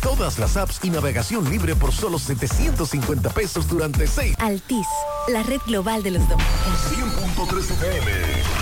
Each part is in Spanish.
Todas las apps y navegación libre por solo 750 pesos durante 6. Altis, la red global de los dominicanos. 100.3 FM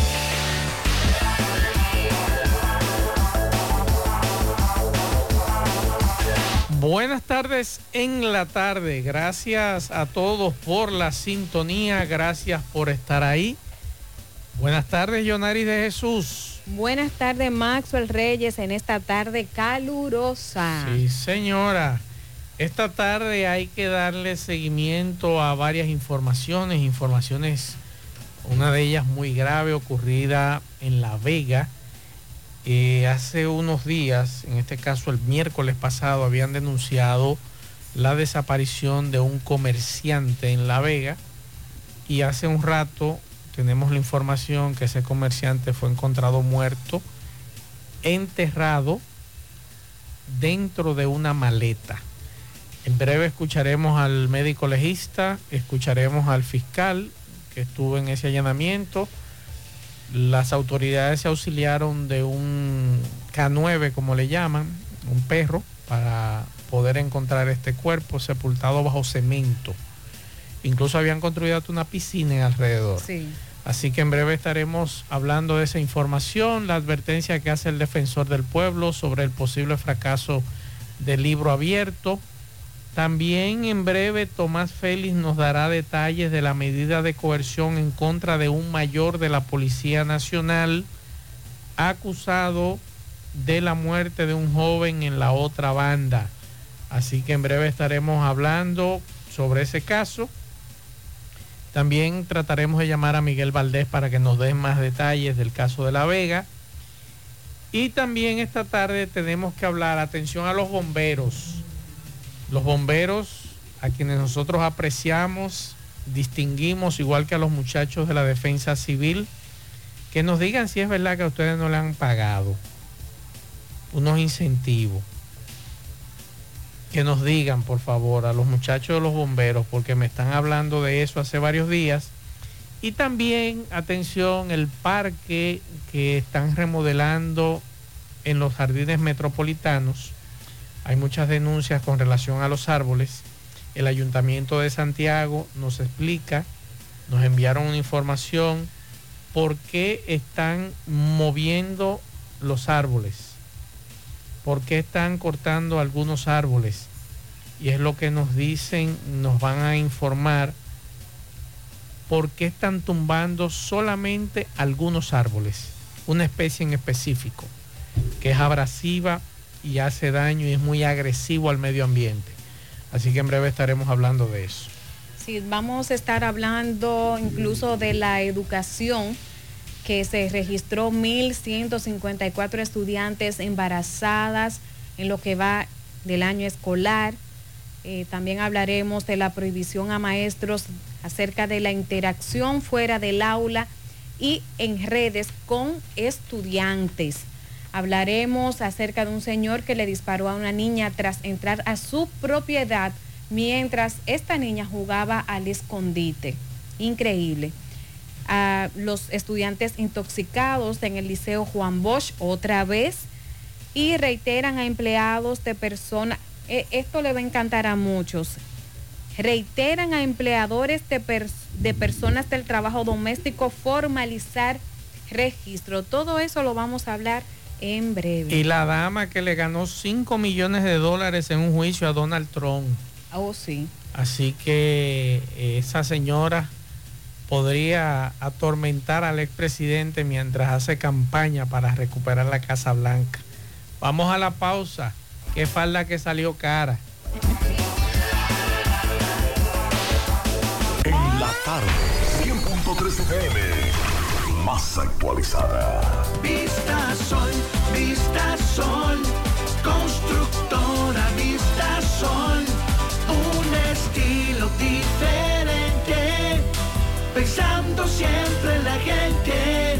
Buenas tardes en la tarde. Gracias a todos por la sintonía. Gracias por estar ahí. Buenas tardes, Yonari de Jesús. Buenas tardes, Maxwell Reyes, en esta tarde calurosa. Sí, señora. Esta tarde hay que darle seguimiento a varias informaciones, informaciones, una de ellas muy grave ocurrida en La Vega eh, hace unos días, en este caso el miércoles pasado, habían denunciado la desaparición de un comerciante en La Vega y hace un rato tenemos la información que ese comerciante fue encontrado muerto, enterrado dentro de una maleta. En breve escucharemos al médico legista, escucharemos al fiscal que estuvo en ese allanamiento las autoridades se auxiliaron de un K9, como le llaman, un perro, para poder encontrar este cuerpo sepultado bajo cemento. Incluso habían construido una piscina en alrededor. Sí. Así que en breve estaremos hablando de esa información, la advertencia que hace el defensor del pueblo sobre el posible fracaso del libro abierto también en breve Tomás Félix nos dará detalles de la medida de coerción en contra de un mayor de la Policía Nacional acusado de la muerte de un joven en la otra banda. Así que en breve estaremos hablando sobre ese caso. También trataremos de llamar a Miguel Valdés para que nos dé más detalles del caso de La Vega. Y también esta tarde tenemos que hablar, atención a los bomberos los bomberos, a quienes nosotros apreciamos, distinguimos, igual que a los muchachos de la defensa civil, que nos digan si es verdad que a ustedes no le han pagado unos incentivos. Que nos digan, por favor, a los muchachos de los bomberos, porque me están hablando de eso hace varios días. Y también, atención, el parque que están remodelando en los jardines metropolitanos hay muchas denuncias con relación a los árboles. El ayuntamiento de Santiago nos explica, nos enviaron una información por qué están moviendo los árboles, por qué están cortando algunos árboles. Y es lo que nos dicen, nos van a informar por qué están tumbando solamente algunos árboles, una especie en específico, que es abrasiva y hace daño y es muy agresivo al medio ambiente. Así que en breve estaremos hablando de eso. Sí, vamos a estar hablando incluso de la educación, que se registró 1.154 estudiantes embarazadas en lo que va del año escolar. Eh, también hablaremos de la prohibición a maestros acerca de la interacción fuera del aula y en redes con estudiantes. Hablaremos acerca de un señor que le disparó a una niña tras entrar a su propiedad mientras esta niña jugaba al escondite. Increíble. A los estudiantes intoxicados en el Liceo Juan Bosch otra vez y reiteran a empleados de personas, e, esto le va a encantar a muchos, reiteran a empleadores de, de personas del trabajo doméstico formalizar registro. Todo eso lo vamos a hablar en breve. Y la dama que le ganó 5 millones de dólares en un juicio a Donald Trump. Oh, sí. Así que eh, esa señora podría atormentar al expresidente mientras hace campaña para recuperar la Casa Blanca. Vamos a la pausa. Qué falda que salió cara. En la tarde, 100.3 FM, más actualizada. Vista Sol, Vista Sol, constructora Vista Sol, un estilo diferente, pensando siempre en la gente,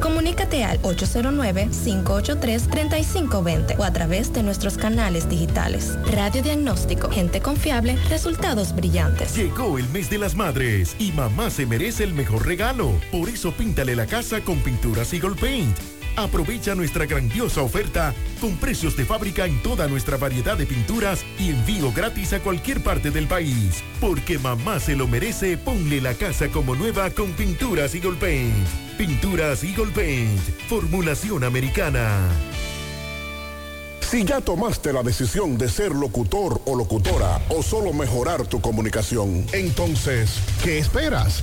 comunícate al 809-583-3520 o a través de nuestros canales digitales. Radiodiagnóstico, gente confiable, resultados brillantes. Llegó el mes de las madres y mamá se merece el mejor regalo. Por eso píntale la casa con pinturas Eagle Paint. Aprovecha nuestra grandiosa oferta con precios de fábrica en toda nuestra variedad de pinturas y envío gratis a cualquier parte del país. Porque mamá se lo merece, ponle la casa como nueva con Pinturas Eagle Paint. Pinturas Eagle Paint, formulación americana. Si ya tomaste la decisión de ser locutor o locutora o solo mejorar tu comunicación, entonces, ¿qué esperas?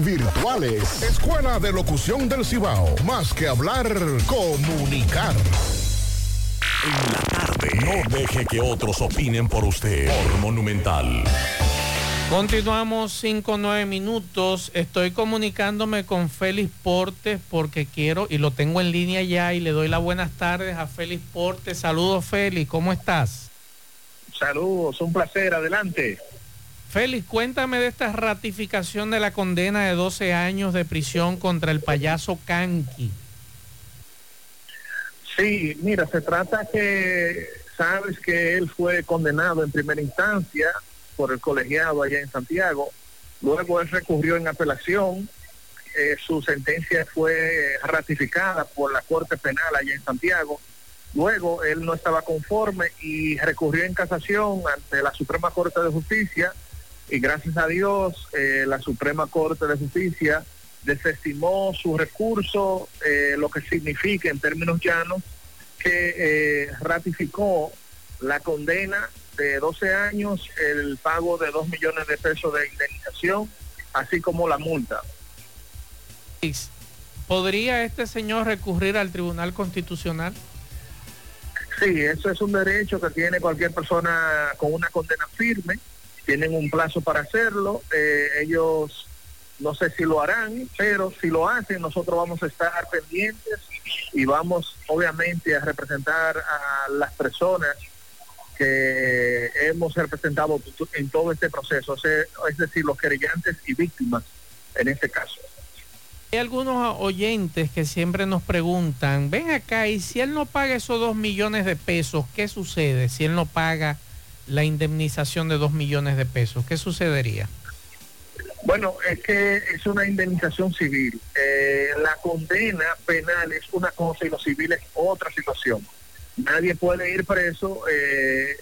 virtuales. Escuela de Locución del Cibao. Más que hablar, comunicar. En la tarde. No deje que otros opinen por usted. Por Monumental. Continuamos 5 9 minutos. Estoy comunicándome con Félix Portes porque quiero, y lo tengo en línea ya, y le doy las buenas tardes a Félix Portes. Saludos, Félix, ¿cómo estás? Saludos, un placer, adelante. Félix, cuéntame de esta ratificación de la condena de 12 años de prisión contra el payaso Kanki. Sí, mira, se trata que sabes que él fue condenado en primera instancia por el colegiado allá en Santiago, luego él recurrió en apelación, eh, su sentencia fue ratificada por la Corte Penal allá en Santiago, luego él no estaba conforme y recurrió en casación ante la Suprema Corte de Justicia, y gracias a Dios eh, la Suprema Corte de Justicia desestimó su recurso, eh, lo que significa en términos llanos que eh, ratificó la condena de 12 años, el pago de 2 millones de pesos de indemnización, así como la multa. ¿Podría este señor recurrir al Tribunal Constitucional? Sí, eso es un derecho que tiene cualquier persona con una condena firme tienen un plazo para hacerlo, eh, ellos no sé si lo harán, pero si lo hacen nosotros vamos a estar pendientes y vamos obviamente a representar a las personas que hemos representado en todo este proceso, es decir, los querellantes y víctimas en este caso. Hay algunos oyentes que siempre nos preguntan, ven acá, y si él no paga esos dos millones de pesos, ¿qué sucede si él no paga la indemnización de dos millones de pesos? ¿Qué sucedería? Bueno, es que es una indemnización civil. Eh, la condena penal es una cosa y lo civil es otra situación. Nadie puede ir preso eh,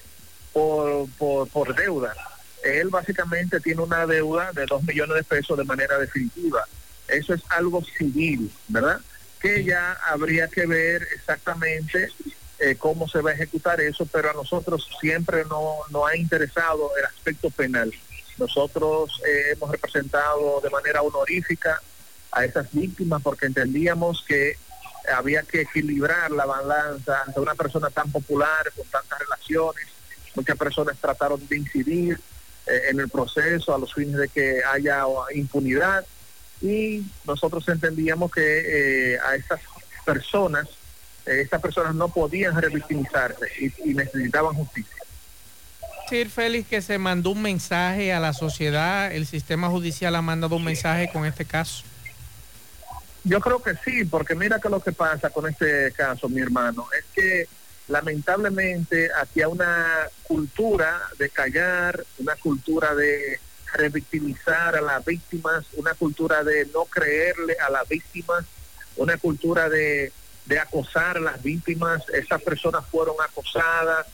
por, por, por deuda. Él básicamente tiene una deuda de dos millones de pesos de manera definitiva. Eso es algo civil, ¿verdad? Que ya habría que ver exactamente eh, cómo se va a ejecutar eso, pero a nosotros siempre no, nos ha interesado el aspecto penal. Nosotros eh, hemos representado de manera honorífica a esas víctimas porque entendíamos que había que equilibrar la balanza ante una persona tan popular, con tantas relaciones. Muchas personas trataron de incidir eh, en el proceso a los fines de que haya impunidad y nosotros entendíamos que a esas personas eh, estas personas no podían revictimizarse y, necesitaban justicia. Decir, Félix, que se mandó un mensaje a la sociedad, el sistema judicial ha mandado un mensaje con este caso. Yo creo que sí, porque mira que lo que pasa con este caso, mi hermano, es que lamentablemente hay una cultura de callar, una cultura de revictimizar a las víctimas, una cultura de no creerle a las víctimas, una cultura de de acosar a las víctimas. Esas personas fueron acosadas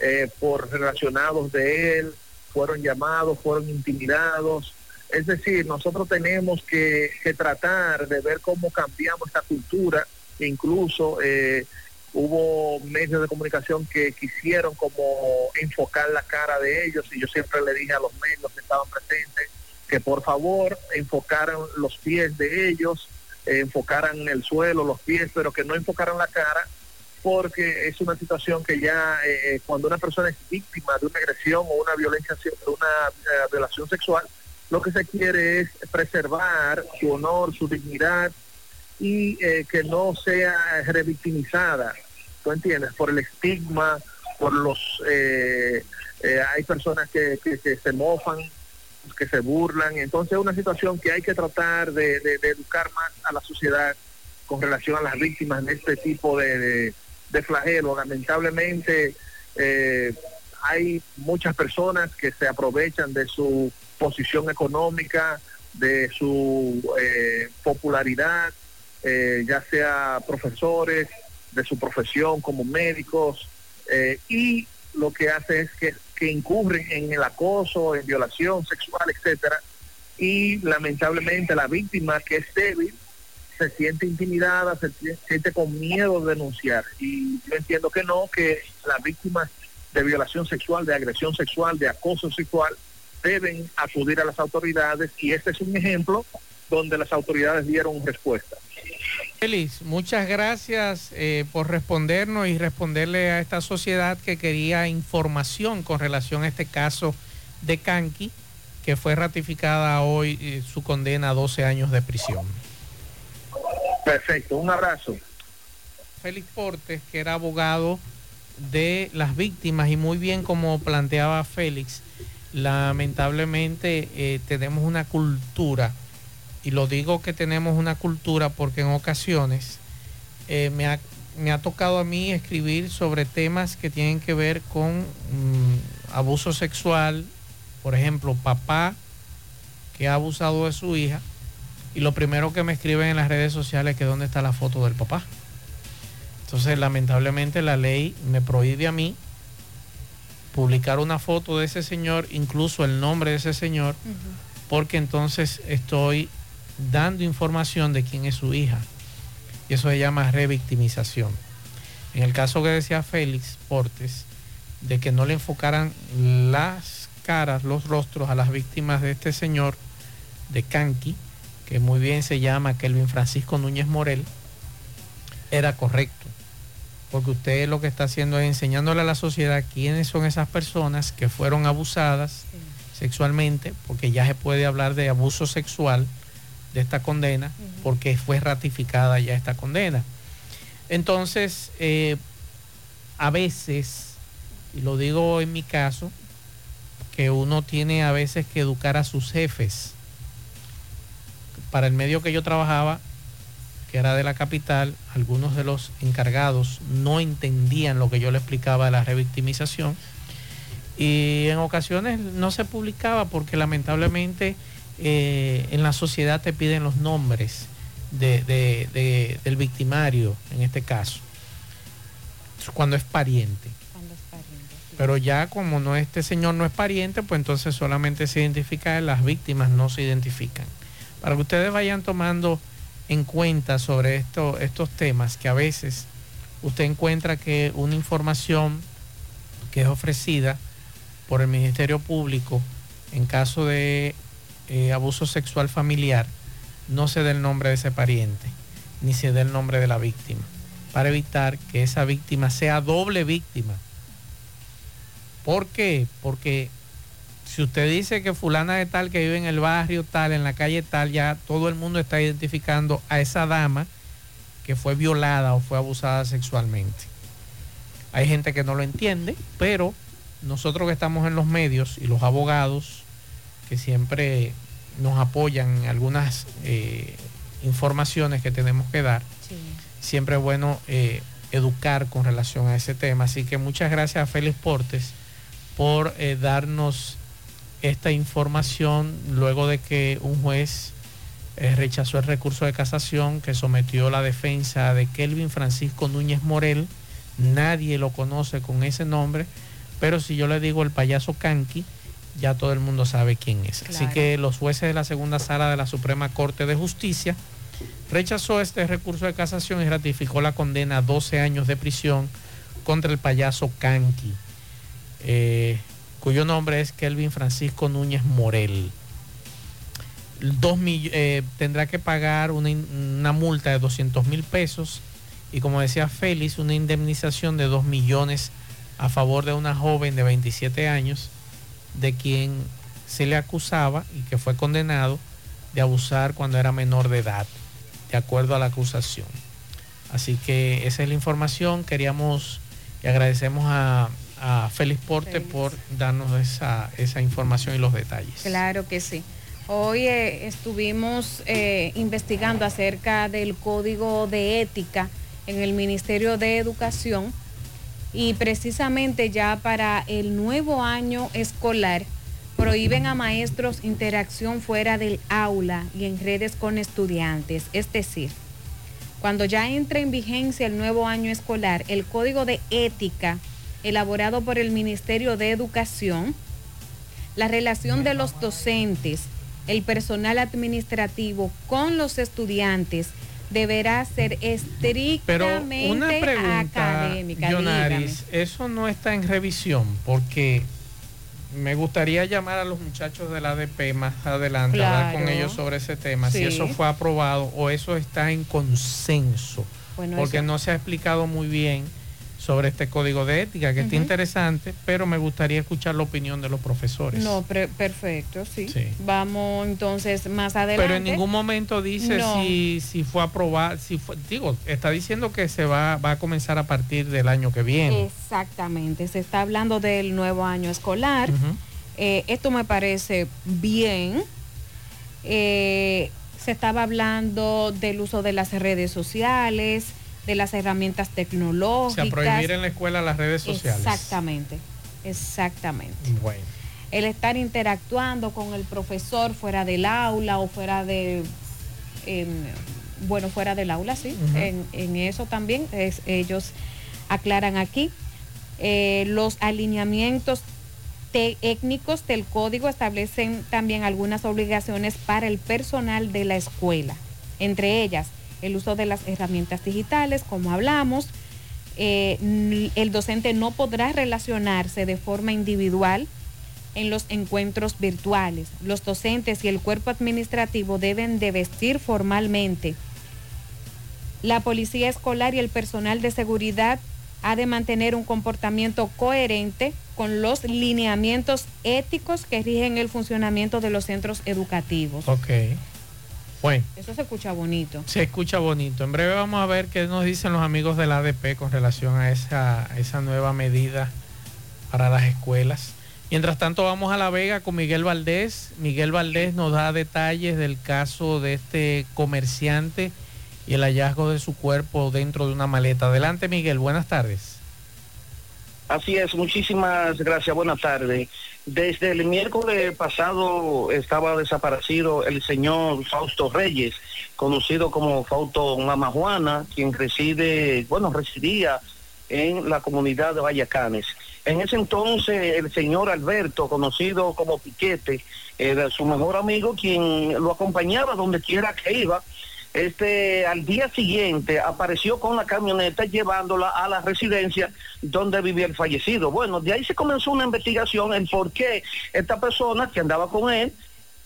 eh, por relacionados de él, fueron llamados, fueron intimidados. Es decir, nosotros tenemos que, tratar de ver cómo cambiamos esta cultura. Incluso eh, hubo medios de comunicación que quisieron como enfocar la cara de ellos y yo siempre le dije a los medios que estaban presentes que por favor enfocaran los pies de ellos enfocaran el suelo, los pies, pero que no enfocaran la cara, porque es una situación que ya eh, cuando una persona es víctima de una agresión o una violencia, una eh, violación sexual, lo que se quiere es preservar su honor, su dignidad y eh, que no sea revictimizada, ¿tú entiendes? Por el estigma, por los... eh, eh, hay personas que- que se mofan, que se burlan, entonces es una situación que hay que tratar de, educar más a la sociedad con relación a las víctimas de este tipo de, de, de flagelo. Lamentablemente eh, hay muchas personas que se aprovechan de su posición económica, de su eh, popularidad, eh, ya sea profesores, de su profesión como médicos, eh, y lo que hace es que, que incurren en el acoso, en violación sexual, etcétera, y lamentablemente la víctima que es débil se siente intimidada, se sie- siente con miedo de denunciar. Y yo entiendo que no, que las víctimas de violación sexual, de agresión sexual, de acoso sexual, deben acudir a las autoridades y este es un ejemplo donde las autoridades dieron respuesta. Félix, muchas gracias eh, por respondernos y responderle a esta sociedad que quería información con relación a este caso de Kanki, que fue ratificada hoy eh, su condena a 12 años de prisión. Perfecto, un abrazo. Félix Portes, que era abogado de las víctimas y muy bien como planteaba Félix, lamentablemente eh, tenemos una cultura, y lo digo que tenemos una cultura porque en ocasiones eh, me, ha, me ha tocado a mí escribir sobre temas que tienen que ver con mm, abuso sexual, por ejemplo, papá que ha abusado de su hija, y lo primero que me escriben en las redes sociales es que dónde está la foto del papá. Entonces, lamentablemente la ley me prohíbe a mí publicar una foto de ese señor, incluso el nombre de ese señor, porque entonces estoy dando información de quién es su hija. Y eso se llama revictimización. En el caso que decía Félix Portes, de que no le enfocaran las caras, los rostros a las víctimas de este señor de Canqui, que muy bien se llama Kelvin Francisco Núñez Morel, era correcto. Porque usted lo que está haciendo es enseñándole a la sociedad quiénes son esas personas que fueron abusadas sexualmente, porque ya se puede hablar de abuso sexual de esta condena, porque fue ratificada ya esta condena. Entonces, eh, a veces, y lo digo en mi caso, que uno tiene a veces que educar a sus jefes. Para el medio que yo trabajaba, que era de la capital, algunos de los encargados no entendían lo que yo le explicaba de la revictimización y en ocasiones no se publicaba porque lamentablemente eh, en la sociedad te piden los nombres de- de- de- del victimario en este caso, cuando es pariente. Pero ya como no este señor no es pariente, pues entonces solamente se identifica, las víctimas no se identifican. Para que ustedes vayan tomando en cuenta sobre esto, estos temas, que a veces usted encuentra que una información que es ofrecida por el Ministerio Público en caso de eh, abuso sexual familiar, no se dé el nombre de ese pariente, ni se dé el nombre de la víctima, para evitar que esa víctima sea doble víctima. ¿Por qué? Porque si usted dice que fulana de tal que vive en el barrio tal, en la calle tal, ya todo el mundo está identificando a esa dama que fue violada o fue abusada sexualmente. Hay gente que no lo entiende, pero nosotros que estamos en los medios y los abogados que siempre nos apoyan en algunas eh, informaciones que tenemos que dar, siempre es bueno eh, educar con relación a ese tema. Así que muchas gracias a Félix Portes por eh, darnos esta información luego de que un juez rechazó el recurso de casación que sometió la defensa de Kelvin Francisco Núñez Morel. Nadie lo conoce con ese nombre, pero si yo le digo el payaso Canqui, ya todo el mundo sabe quién es. Así que los jueces de la segunda sala de la Suprema Corte de Justicia rechazó este recurso de casación y ratificó la condena a 12 años de prisión contra el payaso Canqui, eh, cuyo nombre es Kelvin Francisco Núñez Morel. Dos eh, tendrá que pagar una, una multa de 200 mil pesos y como decía Félix, una indemnización de 2 millones a favor de una joven de 27 años de quien se le acusaba y que fue condenado de abusar cuando era menor de edad, de acuerdo a la acusación. Así que esa es la información. Queríamos y agradecemos a, a Félix Porte por darnos esa, esa información y los detalles. Claro que sí. Hoy eh, estuvimos eh, investigando acerca del código de ética en el Ministerio de Educación y precisamente ya para el nuevo año escolar prohíben a maestros interacción fuera del aula y en redes con estudiantes. Es decir, cuando ya entre en vigencia el nuevo año escolar, el código de ética elaborado por el Ministerio de Educación, la relación de los docentes, el personal administrativo con los estudiantes deberá ser estrictamente Pero una pregunta, académica. Yonaris, eso no está en revisión porque me gustaría llamar a los muchachos del ADP más adelante, hablar con Claro. ellos sobre ese tema, si eso fue aprobado o eso está en consenso, Bueno, porque eso- no se ha explicado muy bien sobre este código de ética, que está interesante, pero me gustaría escuchar la opinión de los profesores. No, pre- perfecto, sí. Sí. Vamos entonces más adelante. Pero en ningún momento dice No. si, si fue aprobado, si fue, digo, está diciendo que se va, va a comenzar a partir del año que viene. Exactamente, se está hablando del nuevo año escolar. Eh, esto me parece bien. Eh, se estaba hablando del uso de las redes sociales, de las herramientas O tecnológicas. sea, prohibir en la escuela las redes sociales. Exactamente, exactamente. Bueno. El estar interactuando con el profesor fuera del aula o fuera de, em, bueno, fuera del aula, sí. En, en eso también es- ellos aclaran aquí. Eh, los alineamientos técnicos del código establecen también algunas obligaciones para el personal de la escuela, entre ellas el uso de las herramientas digitales, como hablamos. Eh, el docente no podrá relacionarse de forma individual en los encuentros virtuales. Los docentes y el cuerpo administrativo deben de vestir formalmente. La policía escolar y el personal de seguridad ha de mantener un comportamiento coherente con los lineamientos éticos que rigen el funcionamiento de los centros educativos. Ok. Bueno, Eso se escucha bonito. se escucha bonito. En breve vamos a ver qué nos dicen los amigos del ADP con relación a esa, esa nueva medida para las escuelas. Mientras tanto, vamos a La Vega con Miguel Valdés. Miguel Valdés nos da detalles del caso de este comerciante y el hallazgo de su cuerpo dentro de una maleta. Adelante, Miguel. Buenas tardes. Así es, muchísimas gracias, buenas tardes. Desde el miércoles pasado estaba desaparecido el señor Fausto Reyes, conocido como Fausto Mama Juana, quien reside, bueno, residía en la comunidad de Vallacanes. En ese entonces el señor Alberto, conocido como Piquete, era su mejor amigo, quien lo acompañaba donde quiera que iba. Este, al día siguiente apareció con la camioneta llevándola a la residencia donde vivía el fallecido. Bueno, de ahí se comenzó una investigación en por qué esta persona que andaba con él,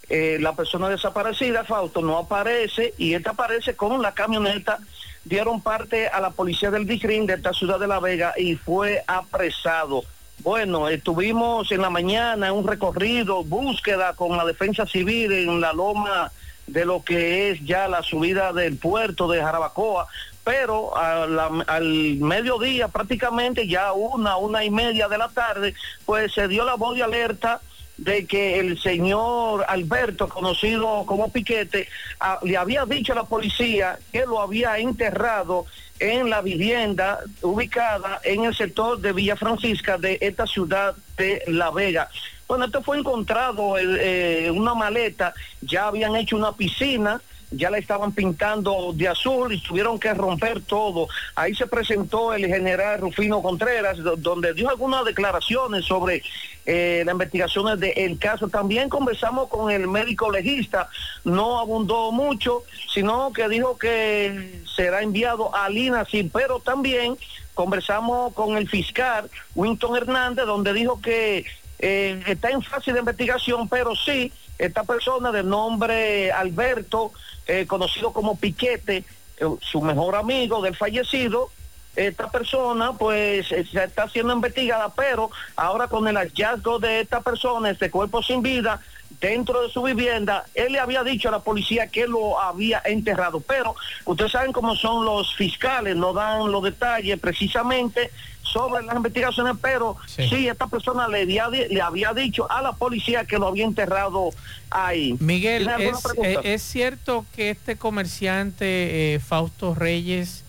eh, la persona desaparecida, Fausto, no aparece y esta aparece con la camioneta. Dieron parte a la policía del DICRIN de esta ciudad de La Vega y fue apresado. Bueno, estuvimos en la mañana en un recorrido, búsqueda con la defensa civil en la loma de lo que es ya la subida del puerto de Jarabacoa, pero al mediodía prácticamente ya una, una y media de la tarde, pues se dio la voz de alerta de que el señor Alberto, conocido como Piquete, ah, le había dicho a la policía que lo había enterrado en la vivienda ubicada en el sector de Villa Francisca de esta ciudad de La Vega. Bueno, esto fue encontrado en eh, una maleta, ya habían hecho una piscina, ya la estaban pintando de azul y tuvieron que romper todo. Ahí se presentó el general Rufino Contreras, do- donde dio algunas declaraciones sobre eh, las investigaciones del caso. También conversamos con el médico legista, no abundó mucho, sino que dijo que será enviado a Linacy, pero también conversamos con el fiscal Winton Hernández, donde dijo que está en fase de investigación, pero sí, esta persona de nombre Alberto, eh, conocido como Piquete, eh, su mejor amigo del fallecido, esta persona pues eh, se está siendo investigada, pero ahora con el hallazgo de esta persona, este cuerpo sin vida, dentro de su vivienda, él le había dicho a la policía que lo había enterrado. Pero ustedes saben cómo son los fiscales, no dan los detalles precisamente sobre las investigaciones, pero sí, esta persona le había, le había dicho a la policía que lo había enterrado ahí. Miguel, ¿Tiene alguna ¿es, eh, ¿es cierto que este comerciante eh, Fausto Reyes,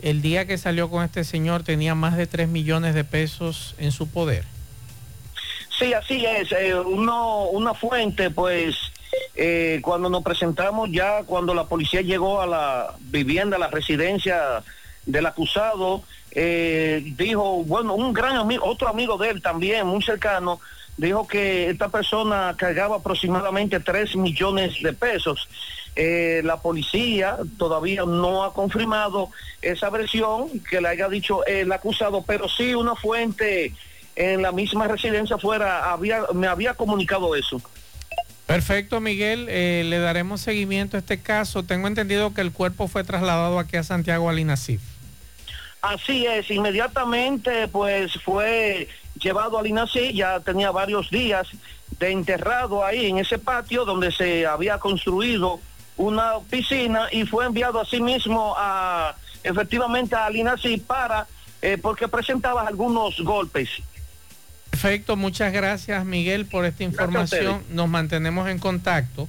el día que salió con este señor, tenía más de 3 millones de pesos en su poder? Sí, así es. Eh, uno, una fuente, pues, eh, cuando nos presentamos ya, cuando la policía llegó a la vivienda, a la residencia del acusado, eh, dijo, bueno, un gran amigo, otro amigo de él también, muy cercano, dijo que esta persona cargaba aproximadamente 3 millones de pesos. Eh, la policía todavía no ha confirmado esa versión que le haya dicho el acusado, pero sí una fuente en la misma residencia fuera había me había comunicado eso. Perfecto, Miguel. eh, le daremos seguimiento a este caso. Tengo entendido que el cuerpo fue trasladado aquí a Santiago Alinacif. Así es, inmediatamente pues fue llevado al INACI, ya tenía varios días de enterrado ahí en ese patio donde se había construido una piscina y fue enviado así mismo a efectivamente al INACI para eh, porque presentaba algunos golpes. Perfecto, muchas gracias Miguel por esta información. Nos mantenemos en contacto.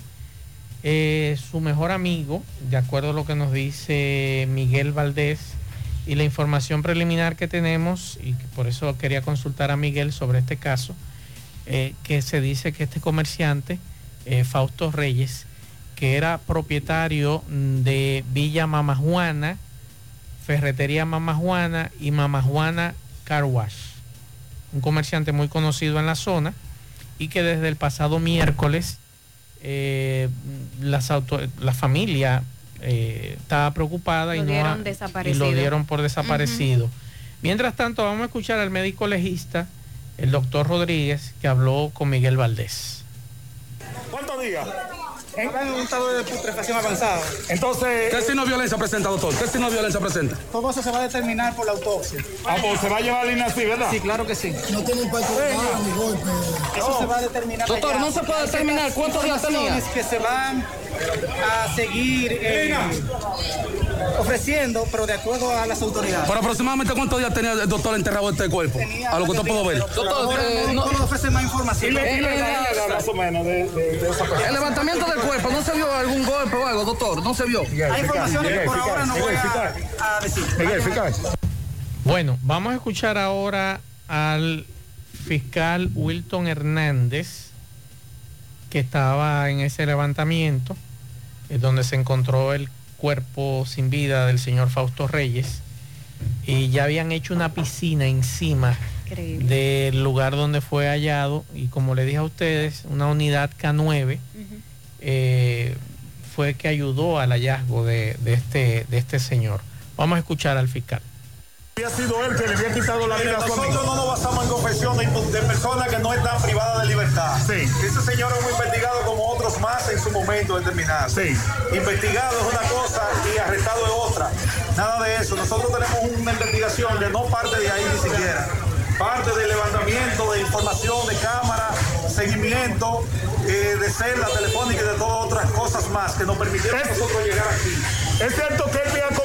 Eh, su mejor amigo, de acuerdo a lo que nos dice Miguel Valdés y la información preliminar que tenemos, y por eso quería consultar a Miguel sobre este caso, eh, que se dice que este comerciante, eh, Fausto Reyes, que era propietario mm, de Villa Mamajuana, Ferretería Mamajuana y Mamajuana Car Wash. Un comerciante muy conocido en la zona y que desde el pasado miércoles eh, las auto- la familia eh, estaba preocupada y, Lo no y lo dieron por desaparecido. Mientras tanto, vamos a escuchar al médico legista, el doctor Rodríguez, que habló con Miguel Valdés. ¿Cuántos días? En un estado de putrefacción avanzada. Entonces. ¿Qué signo de violencia presenta, doctor? ¿Qué signo de violencia presenta? Todo eso se va a determinar por la autopsia. Ah, pues se va a llevar al INACI, ¿verdad? Sí, claro que sí. No tiene impacto ni golpe. Eso se va a determinar. Doctor, allá. no se puede determinar cuántos días tenía. que se van a seguir eh, ofreciendo, pero de acuerdo a las autoridades. Por aproximadamente cuántos días tenía el doctor enterrado este cuerpo? A lo que usted pudo ver. Doctor, no, no ofrece más información. Da más o menos de, de- de esa persona. El levantamiento del cuerpo, ¿no se vio algún golpe o algo, doctor? No se vio. Hay informaciones que por ahora no voy a, a decir. Bueno, vamos a escuchar ahora al fiscal Wilton Hernández, que estaba en ese levantamiento, eh, donde se encontró el cuerpo sin vida del señor Fausto Reyes, y ya habían hecho una piscina encima Increíble. del lugar donde fue hallado, y como le dije a ustedes, una unidad K9 eh, fue que ayudó al hallazgo de, de este, de este señor. Vamos a escuchar al fiscal. Había sido él que le había quitado la vida a su Nosotros no nos basamos en confesión de, personas que no están privadas de libertad. Sí. Ese señor es muy investigado como otros más en su momento determinado. Sí. Investigado es una cosa y arrestado es otra. Nada de eso. Nosotros tenemos una investigación que no parte de ahí ni siquiera. Parte del levantamiento de información de cámara, seguimiento eh, de celda telefónica y de todas otras cosas más que nos permitieron a nosotros llegar aquí. Es cierto que él había convertido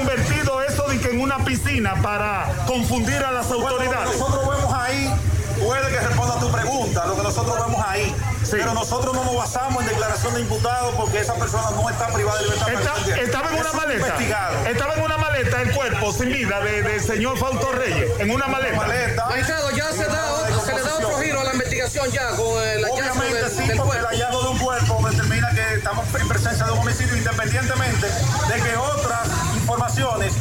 que en una piscina para confundir a las Bueno, lo que autoridades. nosotros vemos ahí, puede que responda a tu pregunta, lo que nosotros vemos ahí. Pero nosotros no nos basamos en declaración de imputado porque esa persona no está privada de libertad. Está- estaba en una maleta. investigado. Estaba en una maleta el cuerpo sin vida de- del señor Fausto Reyes. En una maleta. Magistrado, ya se, da otro- se le da otro giro a la investigación ya con el hallazgo Obviamente del, sí, del porque el hallazgo de un cuerpo determina que estamos en presencia de un homicidio independientemente de que otras informaciones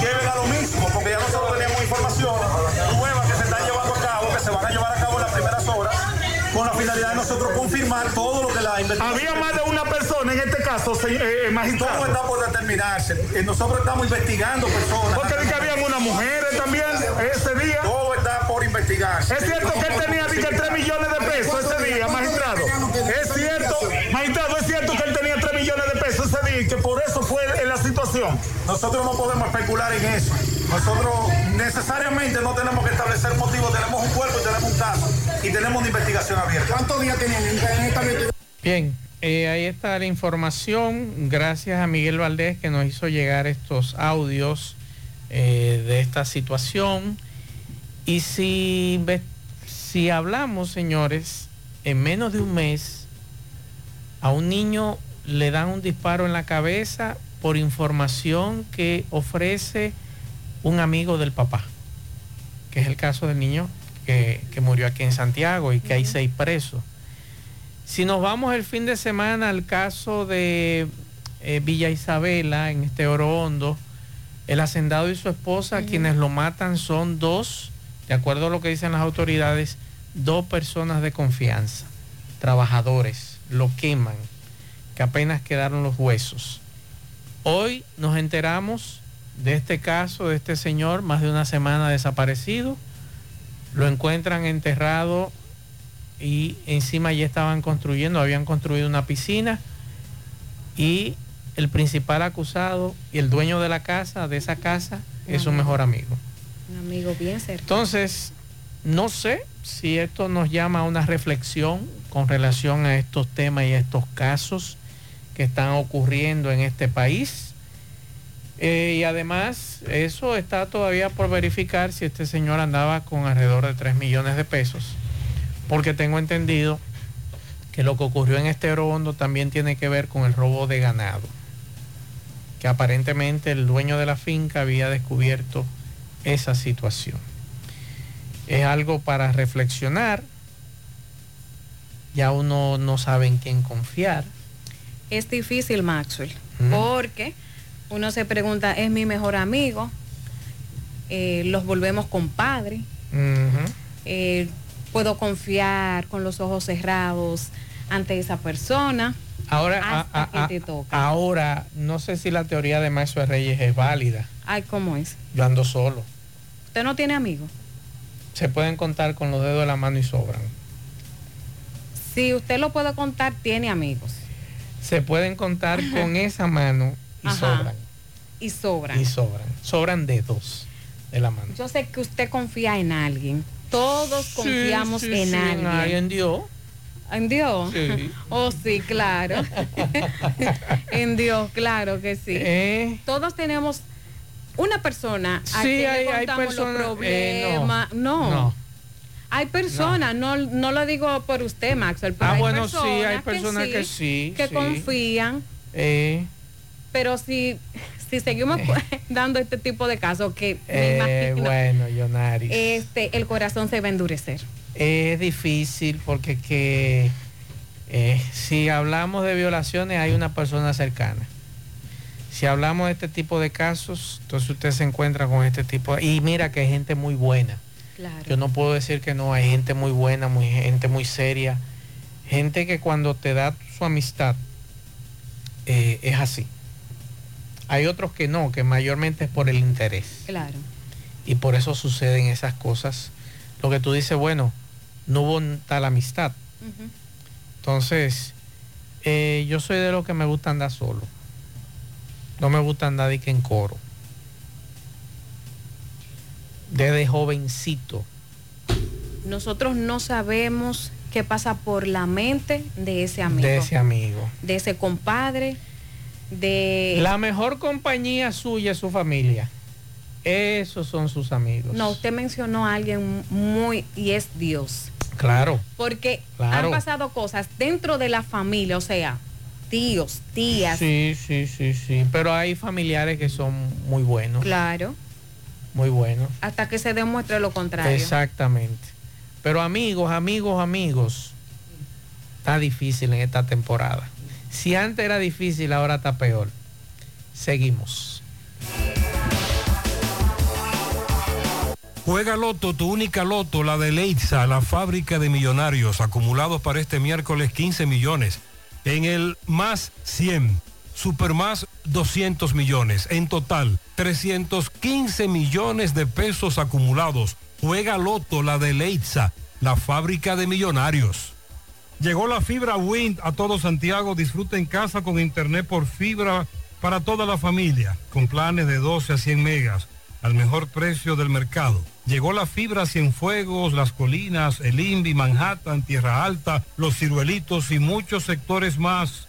lleven a lo mismo, porque ya nosotros teníamos información nuevas que se están llevando a cabo, que se van a llevar a cabo en las primeras horas, con la finalidad de nosotros confirmar todo lo que la investigación... Había más de una persona en este caso, eh, eh, magistrado. Todo está por determinarse. Eh, Nosotros estamos investigando personas. Porque di que habían unas mujeres también ese día. Todo está por investigarse. Es cierto que él tenía que 3 millones de pesos ese día, magistrado. Es cierto, magistrado, es cierto que él tenía 3 millones de pesos ese día y que por situación. Nosotros no podemos especular en eso. Nosotros necesariamente no tenemos que establecer motivos. Tenemos un cuerpo y tenemos un caso. Y tenemos una investigación abierta. ¿Cuántos días tenían en esta investigación? Bien, eh, ahí está la información. Gracias a Miguel Valdés que nos hizo llegar estos audios eh, de esta situación. Y si, si hablamos, señores, en menos de un mes, a un niño le dan un disparo en la cabeza por información que ofrece un amigo del papá, que es el caso del niño que, que murió aquí en Santiago y que hay seis presos. Si nos vamos el fin de semana al caso de eh, Villa Isabela, en este Oro Hondo, el hacendado y su esposa, quienes lo matan son dos, de acuerdo a lo que dicen las autoridades, dos personas de confianza, trabajadores, lo queman, que apenas quedaron los huesos. Hoy nos enteramos de este caso, de este señor, más de una semana desaparecido. Lo encuentran enterrado y encima ya estaban construyendo, habían construido una piscina y el principal acusado y el dueño de la casa, de esa casa, es su mejor amigo. Un amigo bien cerca. Entonces, no sé si esto nos llama a una reflexión con relación a estos temas y a estos casos que están ocurriendo en este país. Eh, y además, eso está todavía por verificar si este señor andaba con alrededor de 3 millones de pesos. Porque tengo entendido que lo que ocurrió en este Hondo también tiene que ver con el robo de ganado. Que aparentemente el dueño de la finca había descubierto esa situación. Es algo para reflexionar. Ya uno no sabe en quién confiar. Es difícil, Maxwell, porque uno se pregunta, ¿es mi mejor amigo? Eh, los volvemos compadres. Ujú. Eh, puedo confiar con los ojos cerrados ante esa persona. Ahora, hasta a- que te toca. ahora, no sé si la teoría de Maestro Reyes es válida. Ay, ¿cómo es? Yo ando solo. ¿Usted no tiene amigos? Se pueden contar con los dedos de la mano y sobran. Si usted lo puede contar, tiene amigos. Se pueden contar con esa mano y Ajá. sobran. Y sobran. Y sobran. Sobran dedos de la mano. Yo sé que usted confía en alguien. Todos confiamos sí, en sí, alguien. en Dios. ¿En Dios? Sí. Oh, sí, claro. en Dios, claro que sí. Eh. Todos tenemos una persona a Sí, quien hay- le hay contamos personas- los eh, no. problemas. no. No. Hay personas, no. No, lo digo por usted, Maxwell, pero Ah, hay bueno, personas sí, hay personas que sí, que sí. confían, Eh, pero si, si seguimos dando este tipo de casos, que me eh, imagino, bueno, Yonaris. este, el corazón se va a endurecer. Es difícil porque que eh, si hablamos de violaciones hay una persona cercana. Si hablamos de este tipo de casos, entonces usted se encuentra con este tipo de- y mira que hay gente muy buena. Claro. Yo no puedo decir que no, hay gente muy buena, muy gente muy seria, gente que cuando te da su amistad eh, es así. Hay otros que no, que mayormente es por el interés Claro. y por eso suceden esas cosas. Lo que tú dices, bueno, no hubo tal amistad. Entonces, eh, yo soy de los que me gusta andar solo. No me gusta andar de que en coro. Desde jovencito. Nosotros no sabemos qué pasa por la mente de ese amigo, De ese amigo. de ese compadre, de... La mejor compañía suya es su familia. Esos son sus amigos. No, usted mencionó a alguien muy... y es Dios. Claro. Porque Claro. han pasado cosas dentro de la familia, o sea, tíos, tías. Sí, sí, sí, sí. Pero hay familiares que son muy buenos. Claro, Muy buenos. hasta que se demuestre lo contrario. Exactamente. Pero amigos, amigos, amigos, está difícil en esta temporada. Si antes era difícil, ahora está peor. Seguimos. Juega Loto, tu única Loto, la de Leitza, la fábrica de millonarios, acumulados para este miércoles 15 millones. En el más 100, super más 200 millones. En total, 315 millones de pesos acumulados. Juega Loto, la de Leitza, la fábrica de millonarios. Llegó la fibra Wind a todo Santiago. Disfruta en casa con internet por fibra para toda la familia, con planes de 12 a 100 megas al mejor precio del mercado. Llegó la fibra Cienfuegos, Las Colinas, El Invi, Manhattan, Tierra Alta, Los Ciruelitos y muchos sectores más.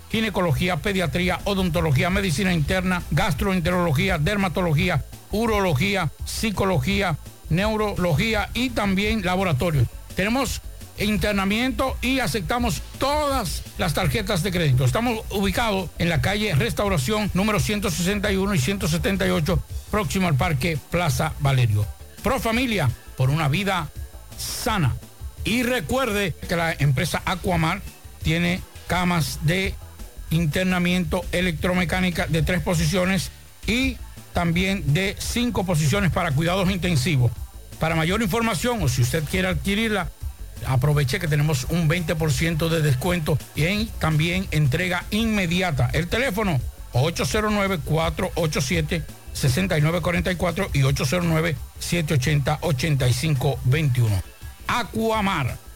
ginecología, pediatría, odontología, medicina interna, gastroenterología, dermatología, urología, psicología, neurología y también laboratorio. Tenemos internamiento y aceptamos todas las tarjetas de crédito. Estamos ubicados en la calle Restauración número 161 y 178, próximo al Parque Plaza Valerio. Pro Familia, por una vida sana. Y recuerde que la empresa Aquamar tiene camas de internamiento electromecánica de tres posiciones y también de cinco posiciones para cuidados intensivos. Para mayor información o si usted quiere adquirirla, aproveche que tenemos un 20% de descuento y también entrega inmediata. El teléfono 809-487-6944 y 809-780-8521. Acuamar.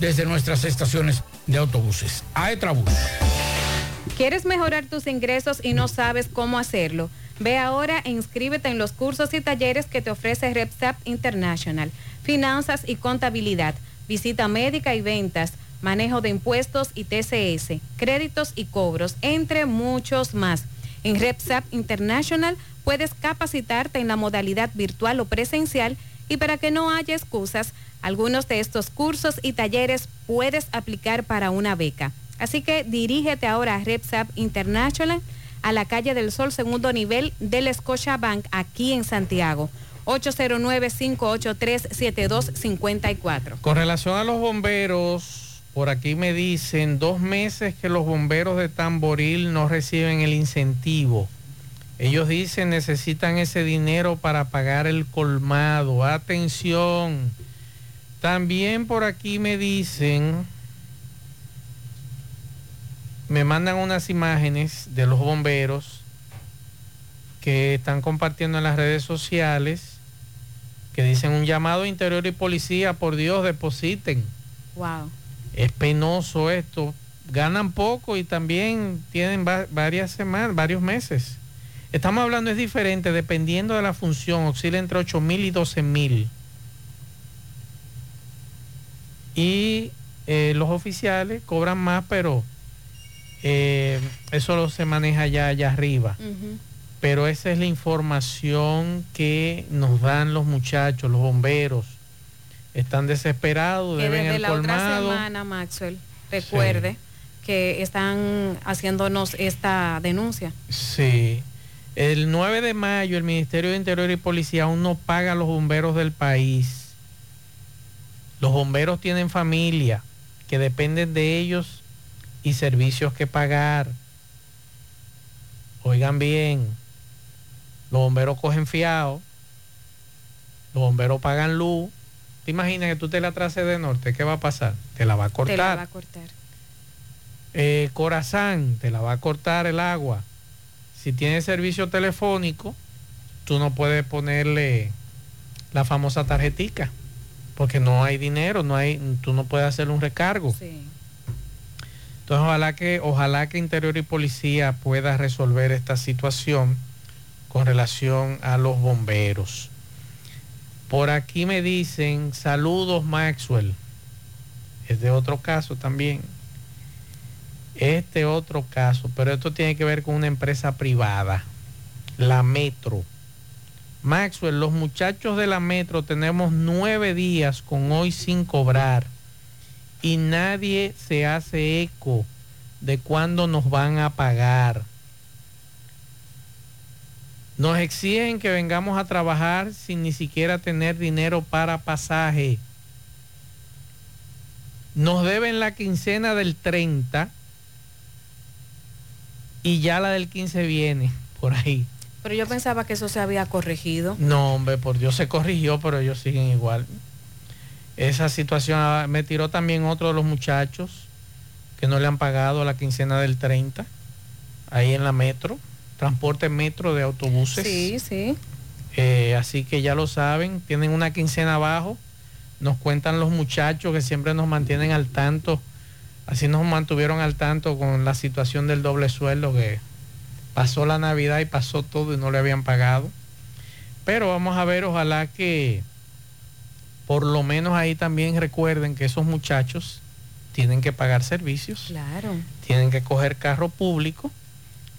desde nuestras estaciones de autobuses. Aetrabús. ¿Quieres mejorar tus ingresos y no sabes cómo hacerlo? Ve ahora e inscríbete en los cursos y talleres que te ofrece RepSap International. Finanzas y contabilidad, visita médica y ventas, manejo de impuestos y TCS, créditos y cobros, entre muchos más. En RepSap International puedes capacitarte en la modalidad virtual o presencial y para que no haya excusas, algunos de estos cursos y talleres puedes aplicar para una beca. Así que dirígete ahora a RepSap International a la calle del Sol, segundo nivel del Scotia Bank, aquí en Santiago. 809-583-7254. Con relación a los bomberos, por aquí me dicen dos meses que los bomberos de Tamboril no reciben el incentivo. Ellos dicen necesitan ese dinero para pagar el colmado. Atención. También por aquí me dicen, me mandan unas imágenes de los bomberos que están compartiendo en las redes sociales, que dicen un llamado interior y policía, por Dios, depositen. Wow. Es penoso esto. Ganan poco y también tienen va- varias semanas, varios meses. Estamos hablando, es diferente, dependiendo de la función, oscila entre 8 mil y 12 mil. Y eh, los oficiales cobran más, pero eh, eso lo se maneja ya allá arriba. Pero esa es la información que nos dan los muchachos, los bomberos. Están desesperados, Que deben desde el la otra semana, Maxwell, recuerde que están haciéndonos esta denuncia. Sí. El 9 de mayo el Ministerio de Interior y Policía aún no paga a los bomberos del país. Los bomberos tienen familia, que dependen de ellos y servicios que pagar. Oigan bien, los bomberos cogen fiado, los bomberos pagan luz. ¿Te imaginas que tú te la traces de norte? ¿Qué va a pasar? Te la va a cortar. Te la va a cortar. Eh, Corazán, te la va a cortar el agua. Si tienes servicio telefónico, tú no puedes ponerle la famosa tarjetica, porque no hay dinero, no hay, tú no puedes hacer un recargo. Sí. Entonces ojalá que, ojalá que Interior y Policía pueda resolver esta situación con relación a los bomberos. Por aquí me dicen, saludos Maxwell. Es de otro caso también. Este otro caso, pero esto tiene que ver con una empresa privada, la Metro. Maxwell, los muchachos de la Metro tenemos nueve días con hoy sin cobrar y nadie se hace eco de cuándo nos van a pagar. Nos exigen que vengamos a trabajar sin ni siquiera tener dinero para pasaje. Nos deben la quincena del 30 y ya la del 15 viene por ahí. Pero yo pensaba que eso se había corregido. No, hombre, por Dios se corrigió, pero ellos siguen igual. Esa situación ah, me tiró también otro de los muchachos que no le han pagado la quincena del 30, ahí en la metro, transporte metro de autobuses. Sí, sí. Eh, así que ya lo saben, tienen una quincena abajo. Nos cuentan los muchachos que siempre nos mantienen al tanto. Así nos mantuvieron al tanto con la situación del doble sueldo que pasó la Navidad y pasó todo y no le habían pagado. Pero vamos a ver, ojalá que por lo menos ahí también recuerden que esos muchachos tienen que pagar servicios, Claro. tienen que coger carro público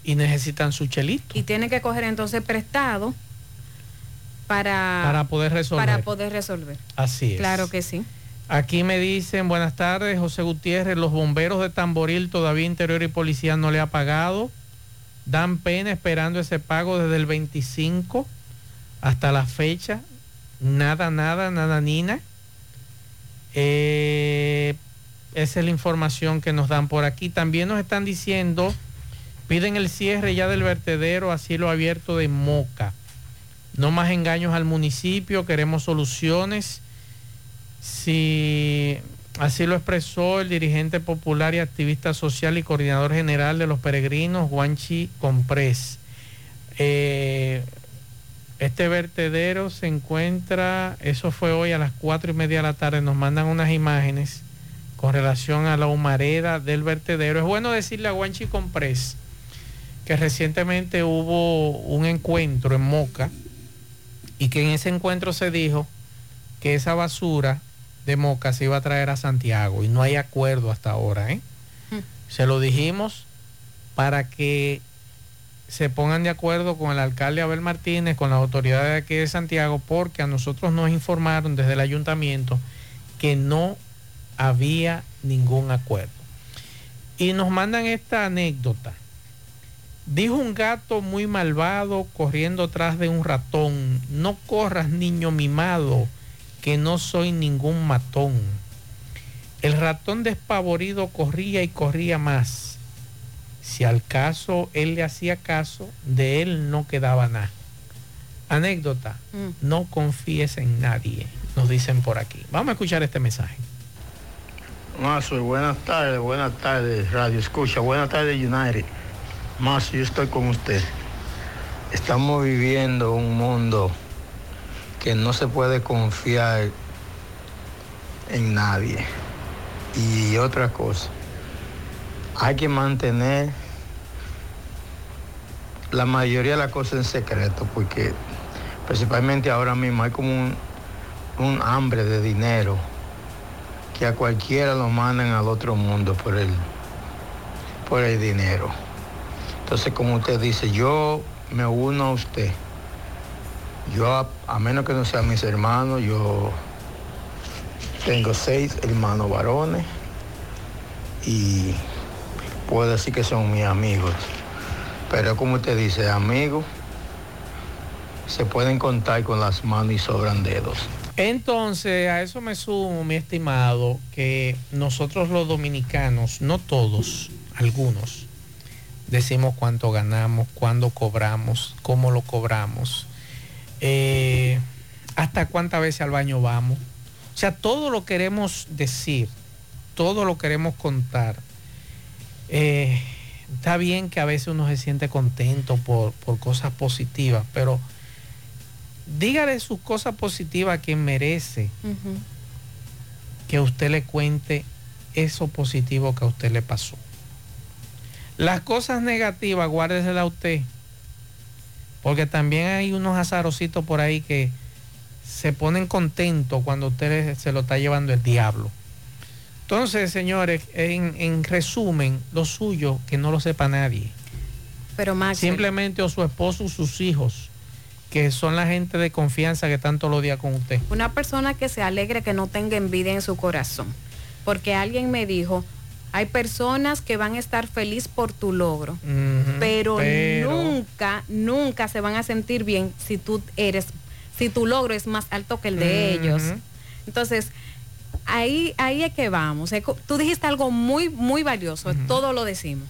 y necesitan su chelito Y tiene que coger entonces prestado para, para poder resolver. para poder resolver. Así es. Claro que sí. Aquí me dicen, buenas tardes, José Gutiérrez, los bomberos de Tamboril todavía Interior y Policía no le ha pagado. Dan pena esperando ese pago desde el 25 hasta la fecha. Nada, nada, nada, Nina. Eh, esa es la información que nos dan por aquí. También nos están diciendo, piden el cierre ya del vertedero a cielo abierto de Moca. No más engaños al municipio, queremos soluciones. Si así lo expresó el dirigente popular y activista social y coordinador general de los peregrinos, Juanchi Comprés. Eh, este vertedero se encuentra, eso fue hoy a las cuatro y media de la tarde, nos mandan unas imágenes con relación a la humareda del vertedero. Es bueno decirle a Guanchi Comprés que recientemente hubo un encuentro en Moca y que en ese encuentro se dijo que esa basura de Moca se iba a traer a Santiago y no hay acuerdo hasta ahora. ¿eh? Se lo dijimos para que se pongan de acuerdo con el alcalde Abel Martínez, con las autoridades de aquí de Santiago, porque a nosotros nos informaron desde el ayuntamiento que no había ningún acuerdo. Y nos mandan esta anécdota. Dijo un gato muy malvado corriendo tras de un ratón, no corras niño mimado, que no soy ningún matón. El ratón despavorido corría y corría más. Si al caso él le hacía caso, de él no quedaba nada. Anécdota, Mm. no confíes en nadie, nos dicen por aquí. Vamos a escuchar este mensaje. Mazo, buenas tardes, buenas tardes, Radio Escucha, buenas tardes, United. Mazo, yo estoy con usted. Estamos viviendo un mundo que no se puede confiar en nadie. Y otra cosa, hay que mantener la mayoría de las cosas en secreto, porque principalmente ahora mismo hay como un, un hambre de dinero que a cualquiera lo mandan al otro mundo por el, por el dinero. Entonces, como usted dice, yo me uno a usted. Yo, a, menos que no sean mis hermanos, yo tengo seis hermanos varones y puedo decir que son mis amigos. Pero como usted dice, amigos se pueden contar con las manos y sobran dedos. Entonces, a eso me sumo, mi estimado, que nosotros los dominicanos, no todos, algunos, decimos cuánto ganamos, cuándo cobramos, cómo lo cobramos, eh, hasta cuántas veces al baño vamos. O sea, todo lo queremos decir, todo lo queremos contar. Eh, está bien que a veces uno se siente contento por, por cosas positivas, pero dígale sus cosas positivas a quien merece que usted le cuente eso positivo que a usted le pasó. Las cosas negativas, guárdeselas a usted. Porque también hay unos azarocitos por ahí que se ponen contentos cuando usted se lo está llevando el diablo. Entonces, señores, en, en resumen, lo suyo, que no lo sepa nadie. Pero Max, Simplemente o su esposo o sus hijos, que son la gente de confianza que tanto lo día con usted. una persona que se alegre que no tenga envidia en su corazón. Porque alguien me dijo, hay personas que van a estar feliz por tu logro, pero, pero- nunca, nunca se van a sentir bien si tú eres, si tu logro es más alto que el de ellos. Entonces, ahí, ahí es que vamos. Tú dijiste algo muy, muy valioso. Todo lo decimos,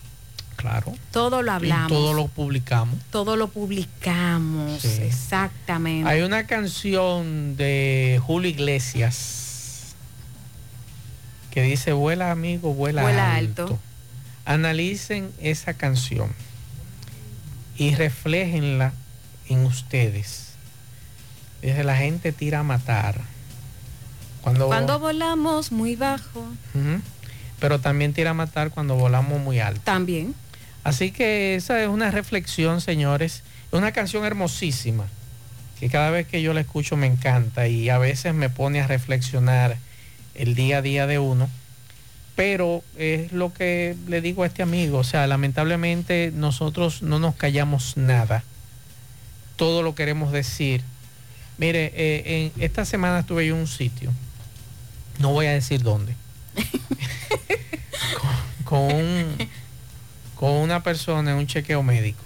Claro. todo lo hablamos, Y todo lo publicamos. todo lo publicamos. Sí. Exactamente. Hay una canción de Julio Iglesias que dice, vuela amigo, vuela, Vuela alto. alto. Analicen esa canción y refléjenla en ustedes. Dice, la gente tira a matar. Cuando, Cuando volamos muy bajo. Pero también tira a matar cuando volamos muy alto. también. Así que esa es una reflexión, señores. Es una canción hermosísima, que cada vez que yo la escucho me encanta y a veces me pone a reflexionar el día a día de uno. Pero es lo que le digo a este amigo, o sea, lamentablemente nosotros no nos callamos nada. Todo lo queremos decir. Mire, eh, en esta semana estuve yo en un sitio, no voy a decir dónde, con, con un- con una persona en un chequeo médico.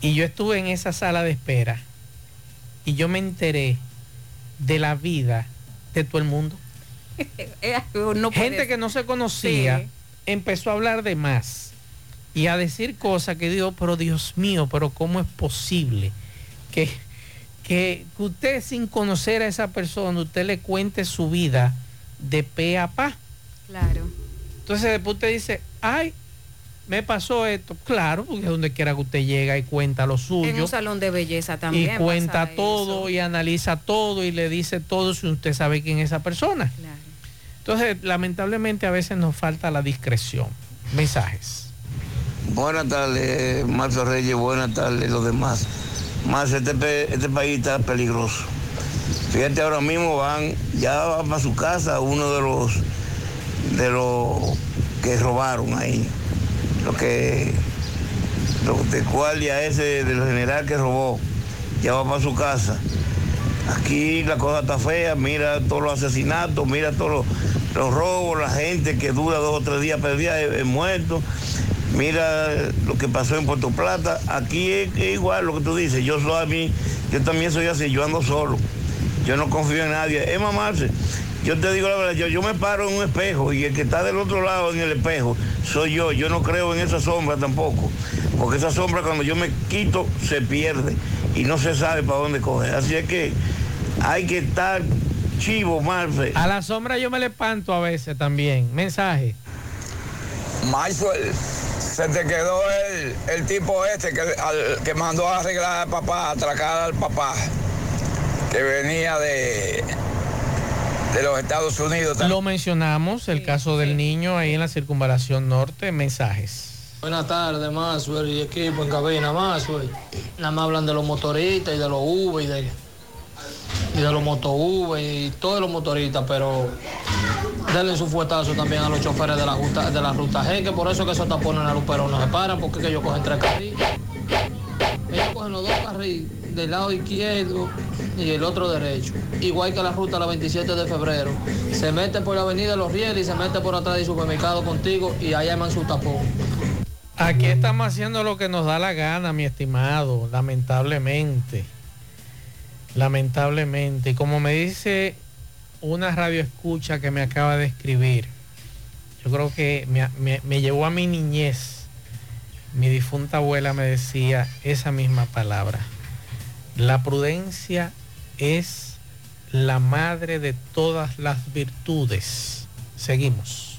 Y yo estuve en esa sala de espera y yo me enteré de la vida de todo el mundo. No Gente que no se conocía Sí. empezó a hablar de más y a decir cosas que digo, pero Dios mío, pero ¿cómo es posible que, que usted sin conocer a esa persona, usted le cuente su vida de pe a pa? Claro. Entonces después usted dice, ay, me pasó esto. Claro, porque donde quiera que usted llega y cuenta lo En suyo. un salón de belleza Y también. cuenta pasa todo eso. y analiza todo y le dice todo si usted sabe quién es esa persona. Claro. Entonces, lamentablemente a veces nos falta la discreción. Mensajes. Buenas tardes, Marcio Reyes, buenas tardes, los demás. Más este, este país está peligroso. Fíjate, ahora mismo van, ya va para su casa uno de los de los que robaron ahí. Lo que los de guardia ese del general que robó, ya va para su casa. Aquí la cosa está fea, mira todos los asesinatos, mira todos los, robos, la gente que dura dos o tres días perdida, eh, eh, muerto. Mira lo que pasó en Puerto Plata. Aquí es, es igual lo que tú dices. Yo soy a mí, yo también soy así, yo ando solo. Yo no confío en nadie. Es mamarse. Yo te digo la verdad, yo, yo me paro en un espejo y el que está del otro lado en el espejo soy yo. Yo no creo en esa sombra tampoco. Porque esa sombra cuando yo me quito se pierde y no se sabe para dónde coger. Así es que hay que estar chivo, Marfe. A la sombra yo me le espanto a veces también. Mensaje. Maxwell, se te quedó el, el tipo este que, al- que mandó a arreglar al papá, a atracar al papá, que venía de, de los Estados Unidos. Lo mencionamos, el caso del niño ahí en la circunvalación norte. Mensajes. Buenas tardes, Maxwell y equipo en cabina, Maxwell. Nada más hablan de los motoristas y de los V y de, y de los moto V y todos los motoristas, pero denle su fuetazo también a los choferes de la, ruta, de la ruta G, que por eso que esos tapones en la Luperón no se paran, porque ellos cogen tres carriles. Ellos cogen los dos carriles del lado izquierdo y el otro derecho. Igual que la ruta la 27 de febrero. Se meten por la avenida Los Rieles y se meten por atrás del supermercado contigo y ahí arman su tapón. Aquí estamos haciendo lo que nos da la gana, mi estimado, lamentablemente. Lamentablemente, como me dice una radio escucha que me acaba de escribir, yo creo que me llevó a mi niñez. Mi difunta abuela me decía esa misma palabra. La prudencia es la madre de todas las virtudes. Seguimos.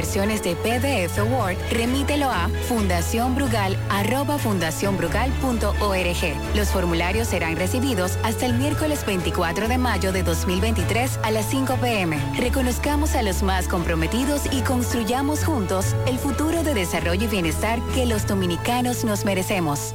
versiones de PDF o Word, remítelo a fundacionbrugal.org. Los formularios serán recibidos hasta el miércoles 24 de mayo de 2023 a las 5 pm. Reconozcamos a los más comprometidos y construyamos juntos el futuro de desarrollo y bienestar que los dominicanos nos merecemos.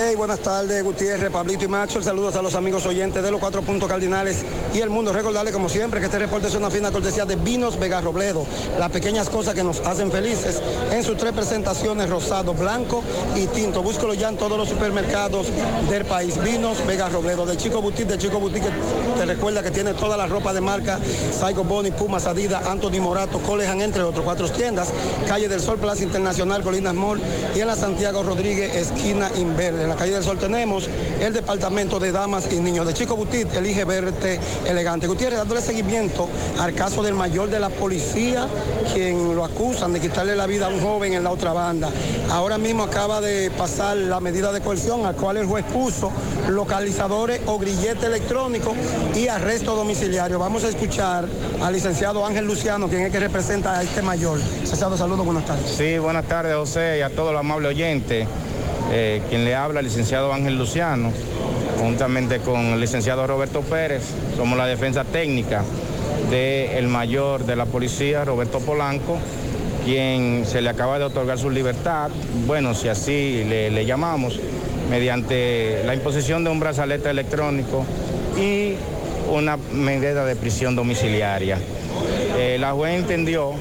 Hey, buenas tardes, Gutiérrez, Pablito y Macho. Saludos a los amigos oyentes de los cuatro puntos cardinales y el mundo. Recordarles, como siempre, que este reporte es una fina cortesía de Vinos Vega Robledo. Las pequeñas cosas que nos hacen felices en sus tres presentaciones, rosado, blanco y tinto. Búscalo ya en todos los supermercados del país. Vinos Vega Robledo. De Chico Boutique, de Chico Boutique, te recuerda que tiene toda la ropa de marca Saigo Boni, Pumas, Adidas, Anthony Morato, Colejan, entre otros cuatro tiendas. Calle del Sol, Plaza Internacional, Colinas Mall y en la Santiago Rodríguez, esquina Inverde. En la calle del Sol tenemos el departamento de damas y niños de Chico Butit, elige verte elegante. Gutiérrez, dándole seguimiento al caso del mayor de la policía, quien lo acusan de quitarle la vida a un joven en la otra banda. Ahora mismo acaba de pasar la medida de coerción al cual el juez puso localizadores o grillete electrónico y arresto domiciliario. Vamos a escuchar al licenciado Ángel Luciano, quien es que representa a este mayor. Licenciado, saludos, buenas tardes. Sí, buenas tardes, José, y a todos los amables oyentes. Eh, quien le habla, el licenciado Ángel Luciano, juntamente con el licenciado Roberto Pérez, somos la defensa técnica del mayor de la policía, Roberto Polanco, quien se le acaba de otorgar su libertad, bueno, si así le, llamamos, mediante la imposición de un brazalete electrónico y una medida de prisión domiciliaria. Eh, la juez entendió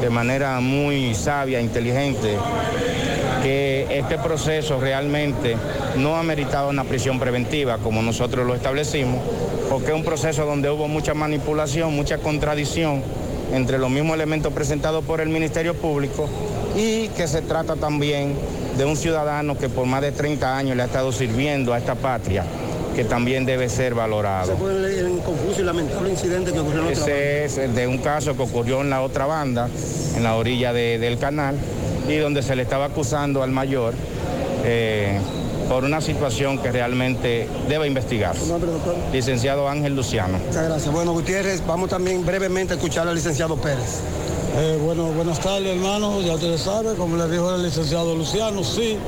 de manera muy sabia, e inteligente, que este proceso realmente no ha meritado una prisión preventiva como nosotros lo establecimos, porque es un proceso donde hubo mucha manipulación, mucha contradicción entre los mismos elementos presentados por el Ministerio Público y que se trata también de un ciudadano que por más de 30 años le ha estado sirviendo a esta patria, que también debe ser valorado. Se fue el, el confuso y lamentable incidente que ocurrió en otra Ese es el de un caso que ocurrió en la otra banda, en la orilla de- del canal, y donde se le estaba acusando al mayor eh, por una situación que realmente debe investigarse. Licenciado Ángel Luciano. Muchas gracias. Bueno, Gutiérrez, vamos también brevemente a escuchar al licenciado Pérez. Eh, bueno, buenas tardes, hermanos. Ya ustedes saben, como le dijo el licenciado Luciano, sí,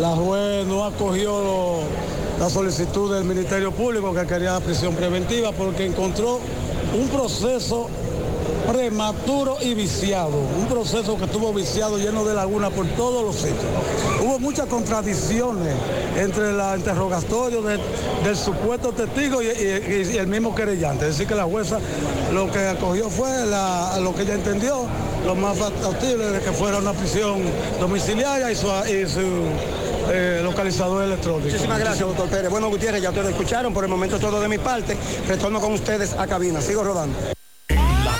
la juez no acogió la solicitud del Ministerio Público que quería prisión preventiva porque encontró un proceso prematuro y viciado, un proceso que estuvo viciado lleno de lagunas por todos los sitios. Hubo muchas contradicciones entre el interrogatorio de- del supuesto testigo y, el mismo querellante. Es decir, que la jueza lo que acogió fue lo que ella entendió, lo más factible de que fuera una prisión domiciliaria y su, y su, eh, localizador electrónico. Muchísimas gracias, doctor Pérez. Bueno, Gutiérrez, ya ustedes escucharon, por el momento todo de mi parte. Retorno con ustedes a cabina. Sigo rodando.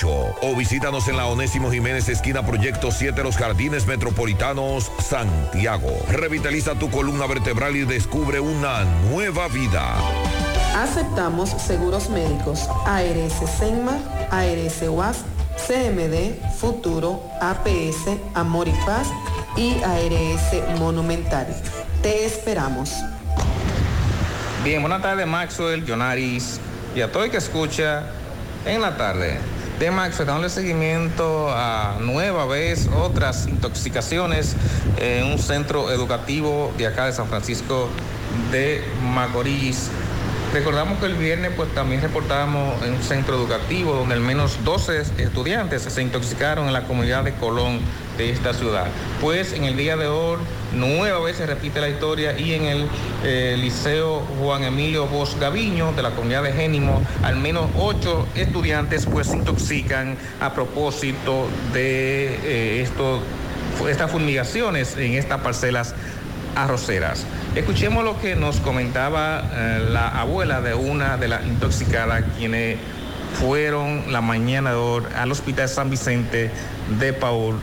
809-582-5408 o visítanos en la Onésimo Jiménez esquina Proyecto 7 Los Jardines Metropolitanos, Santiago. Revitaliza tu columna vertebral y descubre una nueva vida. Aceptamos seguros médicos ARS Senma, ARS UAS, CMD, Futuro, APS, Amor y Paz y ARS Monumental. Te esperamos. Bien, buenas tardes Maxwell, Jonaris y a todo el que escucha en la tarde. De Maxwell, dándole seguimiento a nueva vez otras intoxicaciones en un centro educativo de acá de San Francisco de Macorís. Recordamos que el viernes pues también reportábamos en un centro educativo donde al menos 12 estudiantes se intoxicaron en la comunidad de Colón de esta ciudad. Pues en el día de hoy nueva vez se repite la historia y en el eh, Liceo Juan Emilio Bosch Gaviño de la comunidad de Génimo al menos ocho estudiantes pues se intoxican a propósito de eh, esto, estas fumigaciones en estas parcelas arroceras. Escuchemos lo que nos comentaba eh, la abuela de una de las intoxicadas, quienes fueron la mañana de al Hospital San Vicente de Paul,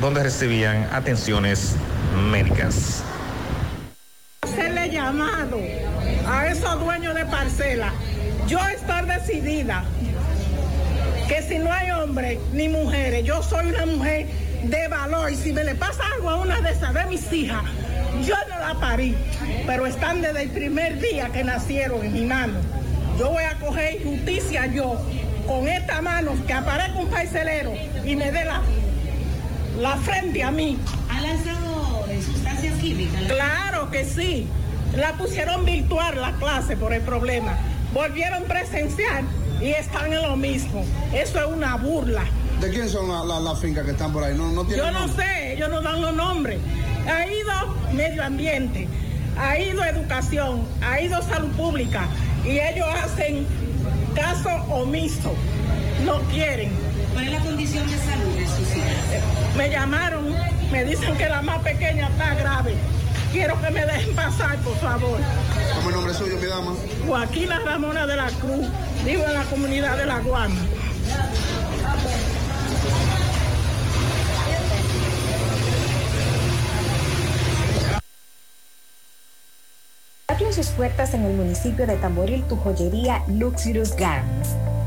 donde recibían atenciones médicas. hacerle llamado a esos dueños de parcela. Yo estoy decidida que si no hay hombres ni mujeres, yo soy una mujer de valor y si me le pasa algo a una de esas de mis hijas, yo no la parí, pero están desde el primer día que nacieron en mi mano. Yo voy a coger justicia yo con esta mano que aparezca un parcelero y me dé la, la frente a mí. Claro que sí. La pusieron virtual la clase por el problema. Volvieron presencial y están en lo mismo. Eso es una burla. ¿De quién son las la, la fincas que están por ahí? No, no tienen Yo no nombre. sé, ellos no dan los nombres. Ha ido medio ambiente, ha ido educación, ha ido salud pública y ellos hacen caso omiso. No quieren. ¿Cuál es la condición de salud de sus hijas? Me llamaron, me dicen que la más pequeña está grave. Quiero que me dejen pasar, por favor. ¿Cómo es el nombre suyo, mi dama? Joaquina Ramona de la Cruz, vivo en la comunidad de La. Abre sus puertas en el municipio de Tamboril tu joyería Luxurious Garments,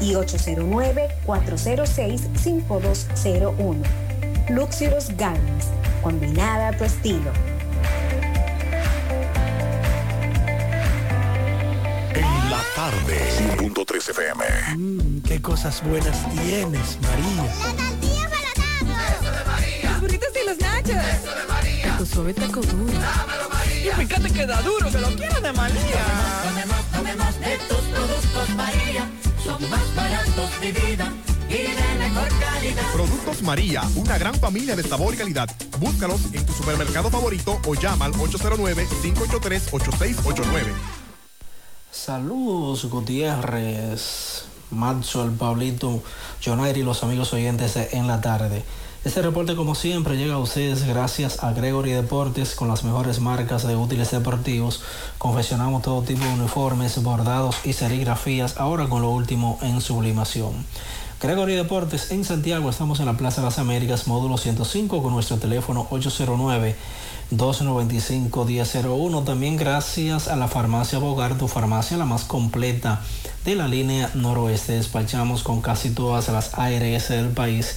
y 809-406-5201. Luxurious Garments, combinada a tu estilo. En la tarde. 100.3 FM. Mm, qué cosas buenas tienes, María. tortilla para Eso de María. Los burritos y los nachos. Eso de María. Tu suave taco duro. Dámelo, María. Y fíjate que da duro, que lo quiero de María. Tomemos, tomemos de tus productos, María. Son más baratos de vida y de mejor calidad. Productos María, una gran familia de sabor y calidad. Búscalos en tu supermercado favorito o llama al 809-583-8689. Saludos Gutiérrez, el Pablito, Jonairi y los amigos oyentes de en la tarde. Este reporte como siempre llega a ustedes gracias a Gregory Deportes con las mejores marcas de útiles deportivos. Confeccionamos todo tipo de uniformes, bordados y serigrafías, ahora con lo último en sublimación. Gregory Deportes en Santiago, estamos en la Plaza de las Américas, módulo 105 con nuestro teléfono 809 295-1001. También gracias a la farmacia Bogar, tu farmacia la más completa de la línea noroeste. Despachamos con casi todas las ARS del país,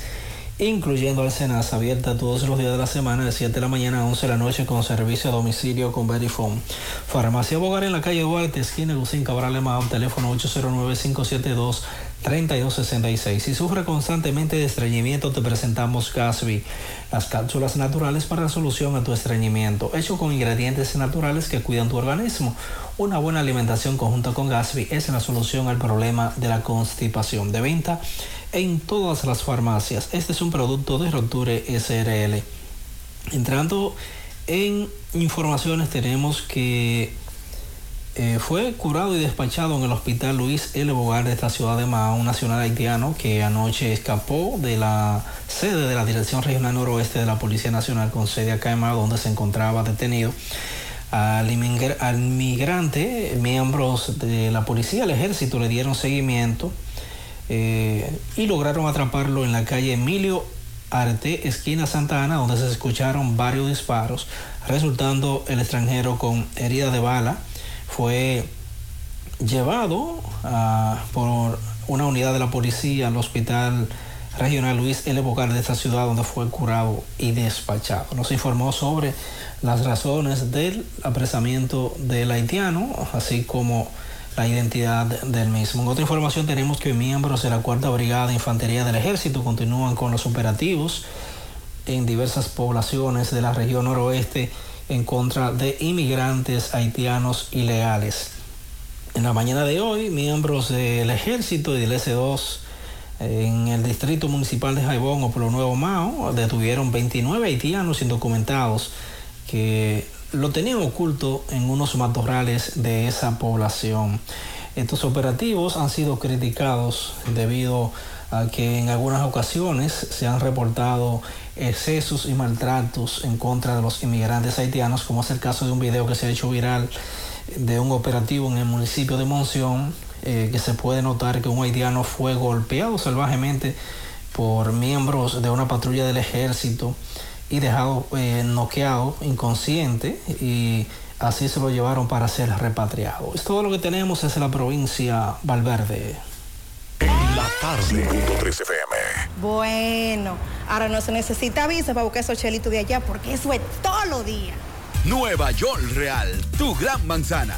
incluyendo Alcenas, abierta todos los días de la semana de 7 de la mañana a 11 de la noche con servicio a domicilio con Verifone. Farmacia Bogar en la calle Duarte, esquina Lucín Cabral Emao, teléfono 809-572. 3266. Si sufre constantemente de estreñimiento, te presentamos Gasby, las cápsulas naturales para la solución a tu estreñimiento, hecho con ingredientes naturales que cuidan tu organismo. Una buena alimentación conjunta con Gasby es la solución al problema de la constipación. De venta en todas las farmacias. Este es un producto de Roture SRL. Entrando en informaciones, tenemos que eh, fue curado y despachado en el hospital Luis L. Bogar de esta ciudad de Mao, un nacional haitiano que anoche escapó de la sede de la Dirección Regional Noroeste de la Policía Nacional con sede acá en Mao, donde se encontraba detenido. Al, al migrante, miembros de la policía, el ejército le dieron seguimiento eh, y lograron atraparlo en la calle Emilio Arte, esquina Santa Ana, donde se escucharon varios disparos, resultando el extranjero con herida de bala fue llevado ah, por una unidad de la policía al hospital regional Luis L. Bocar de esta ciudad donde fue curado y despachado. Nos informó sobre las razones del apresamiento del haitiano, así como la identidad del mismo. En otra información tenemos que miembros de la Cuarta Brigada de Infantería del Ejército continúan con los operativos en diversas poblaciones de la región noroeste en contra de inmigrantes haitianos ilegales. En la mañana de hoy, miembros del ejército y del S2 en el distrito municipal de Jaibón o Pueblo Nuevo Mao detuvieron 29 haitianos indocumentados que lo tenían oculto en unos matorrales de esa población. Estos operativos han sido criticados debido a que en algunas ocasiones se han reportado excesos y maltratos en contra de los inmigrantes haitianos, como es el caso de un video que se ha hecho viral de un operativo en el municipio de Monción, eh, que se puede notar que un haitiano fue golpeado salvajemente por miembros de una patrulla del ejército y dejado eh, noqueado, inconsciente, y así se lo llevaron para ser repatriado. Es todo lo que tenemos desde la provincia Valverde. En la tarde. 100.3 FM. Bueno, ahora no se necesita visa para buscar esos chelitos de allá porque eso es todos los días. Nueva York Real, tu gran manzana.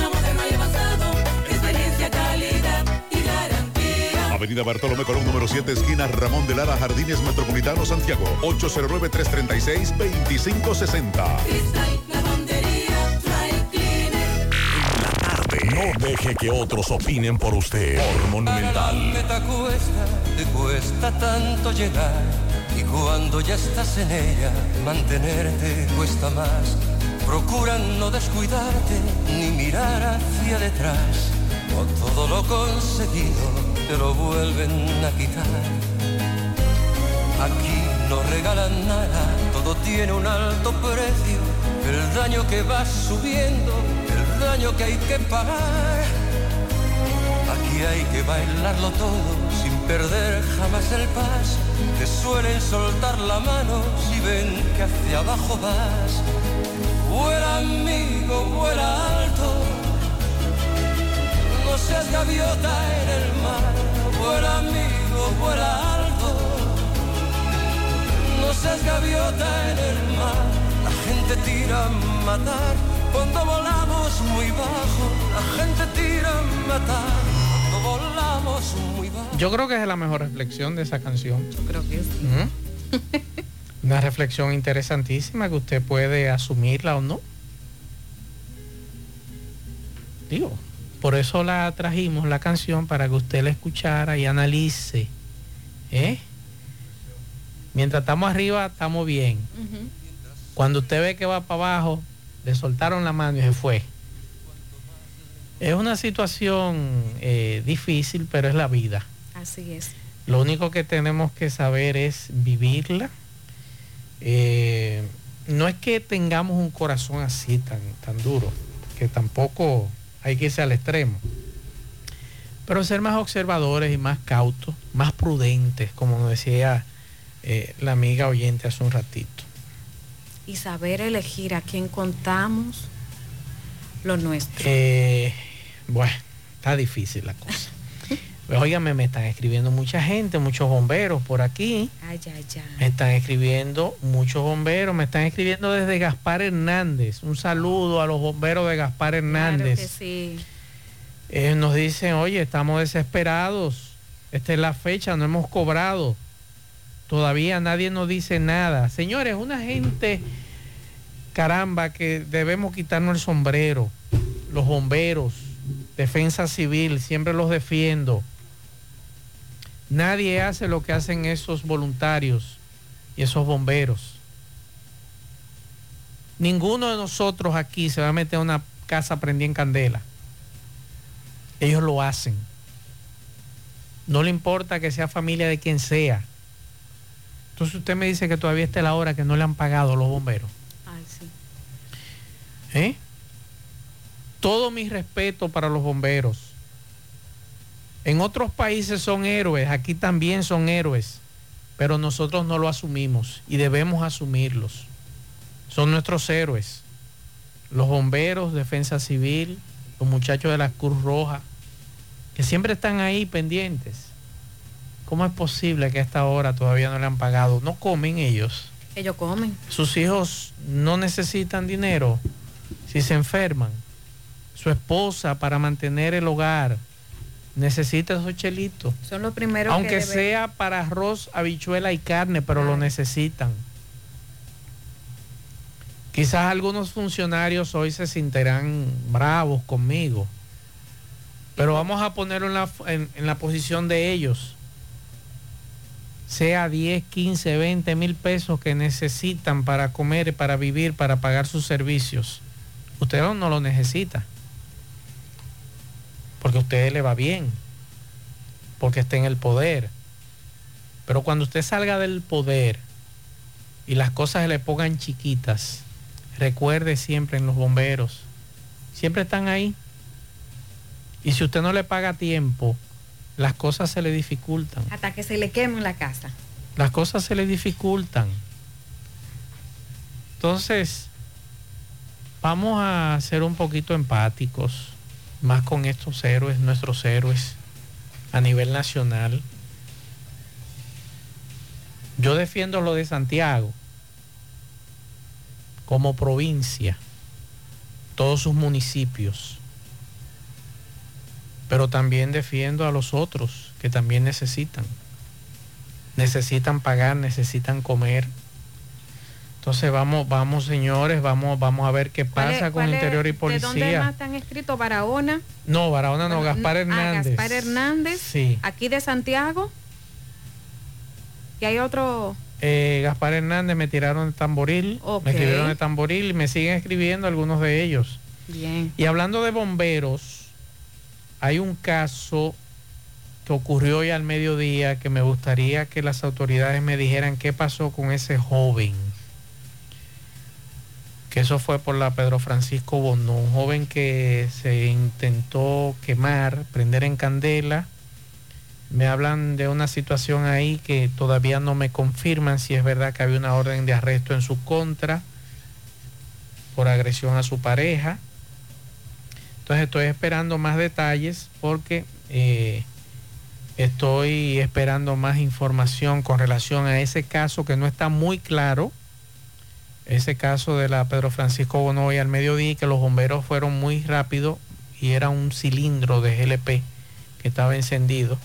Avenida Bartolomé Colón, número 7, esquina Ramón de Lara, Jardines Metropolitano, Santiago. 809-336-2560. Cristal Lavandería Dry Cleaner. No deje que otros opinen por usted. Por Monumental. Te cuesta, te cuesta tanto llegar y cuando ya estás en ella, mantenerte cuesta más. Procura no descuidarte ni mirar hacia detrás. O todo lo conseguido te lo vuelven a quitar. Aquí no regalan nada, todo tiene un alto precio. El daño que va subiendo, el daño que hay que pagar. Aquí hay que bailarlo todo sin perder jamás el paso. Te suelen soltar la mano si ven que hacia abajo vas. Vuela amigo, vuela alto. No seas gaviota en el mar. Vuela amigo, vuela alto. No seas gaviota en el mar. La gente tira a matar cuando volamos muy bajo. La gente tira a matar cuando volamos muy bajo. Yo creo que es la mejor reflexión de esa canción. Yo creo que sí. Ujú. Una reflexión interesantísima que usted puede asumirla o no. Digo, por eso la trajimos la canción para que usted la escuchara y analice. ¿eh? Mientras estamos arriba, estamos bien. Cuando usted ve que va para abajo, le soltaron la mano y se fue. Es una situación eh, difícil, pero es la vida. Así es. Lo único que tenemos que saber es vivirla. Eh, no es que tengamos un corazón así tan, tan duro, que tampoco hay que irse al extremo. Pero ser más observadores y más cautos, más prudentes, como nos decía eh, la amiga oyente hace un ratito. Y saber elegir a quién contamos lo nuestro. Eh, bueno, está difícil la cosa. Pues, óigame, me están escribiendo mucha gente, muchos bomberos por aquí. Ay, ay, ay. Me están escribiendo muchos bomberos, me están escribiendo desde Gaspar Hernández. Un saludo a los bomberos de Gaspar Hernández. Claro que sí. Eh, nos dicen, oye, estamos desesperados. Esta es la fecha, no hemos cobrado. Todavía nadie nos dice nada. Señores, una gente, caramba, que debemos quitarnos el sombrero. Los bomberos, defensa civil, siempre los defiendo. Nadie hace lo que hacen esos voluntarios y esos bomberos. Ninguno de nosotros aquí se va a meter a una casa prendida en candela. Ellos lo hacen. No le importa que sea familia de quien sea. Entonces usted me dice que todavía está la hora que no le han pagado a los bomberos. Ay, sí. ¿Eh? Todo mi respeto para los bomberos. En otros países son héroes, aquí también son héroes, pero nosotros no lo asumimos y debemos asumirlos. Son nuestros héroes. Los bomberos, defensa civil, los muchachos de la Cruz Roja, que siempre están ahí pendientes. ¿Cómo es posible que a esta hora todavía no le han pagado? No comen ellos. Ellos comen. Sus hijos no necesitan dinero si se enferman. Su esposa para mantener el hogar necesita esos chelitos. Son los primeros Aunque que sea para arroz, habichuela y carne, pero lo necesitan. Quizás algunos funcionarios hoy se sentirán bravos conmigo, pero vamos a ponerlo en la, en- en la posición de ellos. Sea 10, 15, 20 mil pesos que necesitan para comer, para vivir, para pagar sus servicios. Usted no, no lo necesita. Porque a usted le va bien. Porque está en el poder. Pero cuando usted salga del poder y las cosas se le pongan chiquitas, recuerde siempre en los bomberos. Siempre están ahí. Y si usted no le paga tiempo, las cosas se le dificultan. Hasta que se le queme la casa. las cosas se le dificultan. Entonces, vamos a ser un poquito empáticos, más con estos héroes, nuestros héroes, a nivel nacional. Yo defiendo lo de Santiago como provincia, todos sus municipios, pero también defiendo a los otros que también necesitan. Necesitan pagar, necesitan comer. Entonces vamos, vamos señores, vamos, vamos a ver qué ¿Cuál es- pasa con Interior y ¿De dónde Policía. más están escritos? Barahona. No, Barahona no, Gaspar Ah, Hernández. Gaspar Hernández. Sí. Aquí de Santiago. Y hay otro. Eh, Gaspar Hernández me tiraron el tamboril, Ok. me escribieron el tamboril y me siguen escribiendo algunos de ellos. Bien. Y hablando de bomberos, hay un caso que ocurrió hoy al mediodía que me gustaría que las autoridades me dijeran qué pasó con ese joven. Que eso fue por la Pedro Francisco Bono, un joven que se intentó quemar, prender en candela. Me hablan de una situación ahí que todavía no me confirman si es verdad que había una orden de arresto en su contra por agresión a su pareja. Entonces estoy esperando más detalles porque eh, estoy esperando más información con relación a ese caso que no está muy claro. Ese caso de la Pedro Francisco Bonoy al mediodía que los bomberos fueron muy rápido y era un cilindro de GLP que estaba encendido.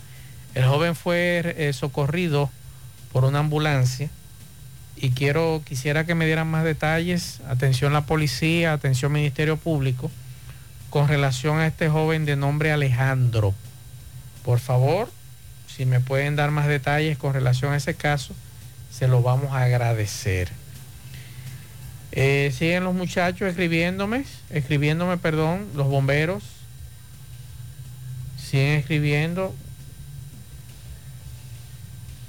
El joven fue eh, socorrido por una ambulancia y quiero quisiera que me dieran más detalles. Atención la policía, atención Ministerio Público con relación a este joven de nombre Alejandro. Por favor, si me pueden dar más detalles con relación a ese caso, se lo vamos a agradecer. Eh, siguen los muchachos escribiéndome, escribiéndome, perdón, los bomberos. Siguen escribiendo.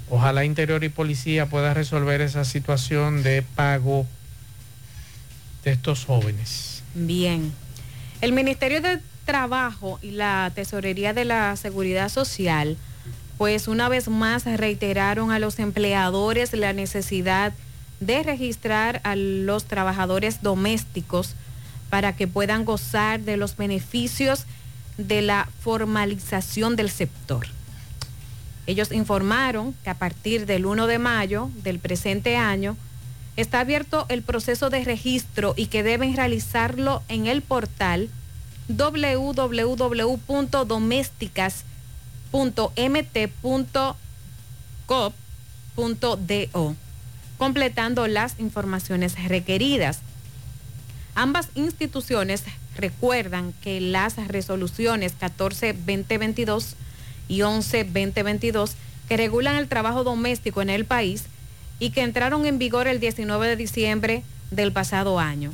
Ojalá Interior y Policía pueda resolver esa situación de pago de estos jóvenes. Bien. El Ministerio de Trabajo y la Tesorería de la Seguridad Social, pues una vez más reiteraron a los empleadores la necesidad registrar a los trabajadores domésticos para que puedan gozar de los beneficios de la formalización del sector. Ellos informaron que a partir del 1 de mayo del presente año está abierto el proceso de registro y que deben realizarlo en el portal www.domésticas.mt.gov.do, completando las informaciones requeridas. Ambas instituciones recuerdan que las resoluciones 14-2022 y 11-2022 que regulan el trabajo doméstico en el país y que entraron en vigor el 19 de diciembre del pasado año.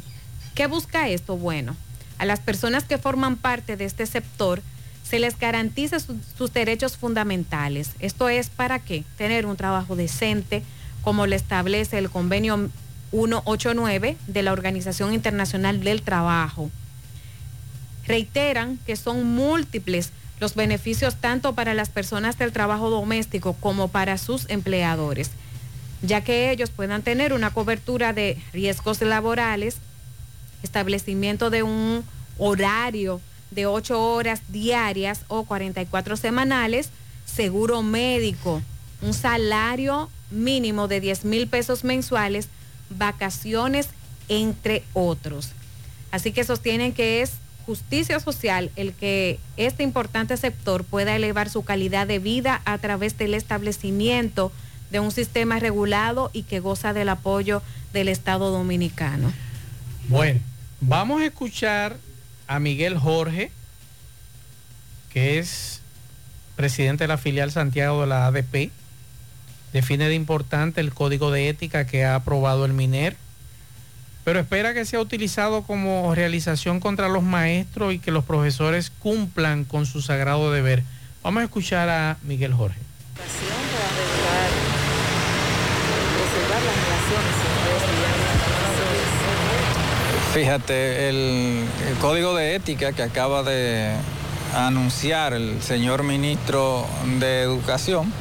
¿Qué busca esto? Bueno, a las personas que forman parte de este sector se les garantiza su- sus derechos fundamentales. Esto es para qué? Tener un trabajo decente, como le establece el convenio 189 de la Organización Internacional del Trabajo. Reiteran que son múltiples los beneficios tanto para las personas del trabajo doméstico como para sus empleadores, ya que ellos puedan tener una cobertura de riesgos laborales, establecimiento de un horario de 8 horas diarias o 44 semanales, seguro médico, un salario mínimo de 10 mil pesos mensuales, vacaciones, entre otros. Así que sostienen que es justicia social el que este importante sector pueda elevar su calidad de vida a través del establecimiento de un sistema regulado y que goza del apoyo del Estado dominicano. Bueno, vamos a escuchar a Miguel Jorge, que es presidente de la filial Santiago de la ADP. Define de importante el código de ética que ha aprobado el MINER, pero espera que sea utilizado como realización contra los maestros y que los profesores cumplan con su sagrado deber. Vamos a escuchar a Miguel Jorge. Fíjate, el, el código de ética que acaba de anunciar el señor ministro de Educación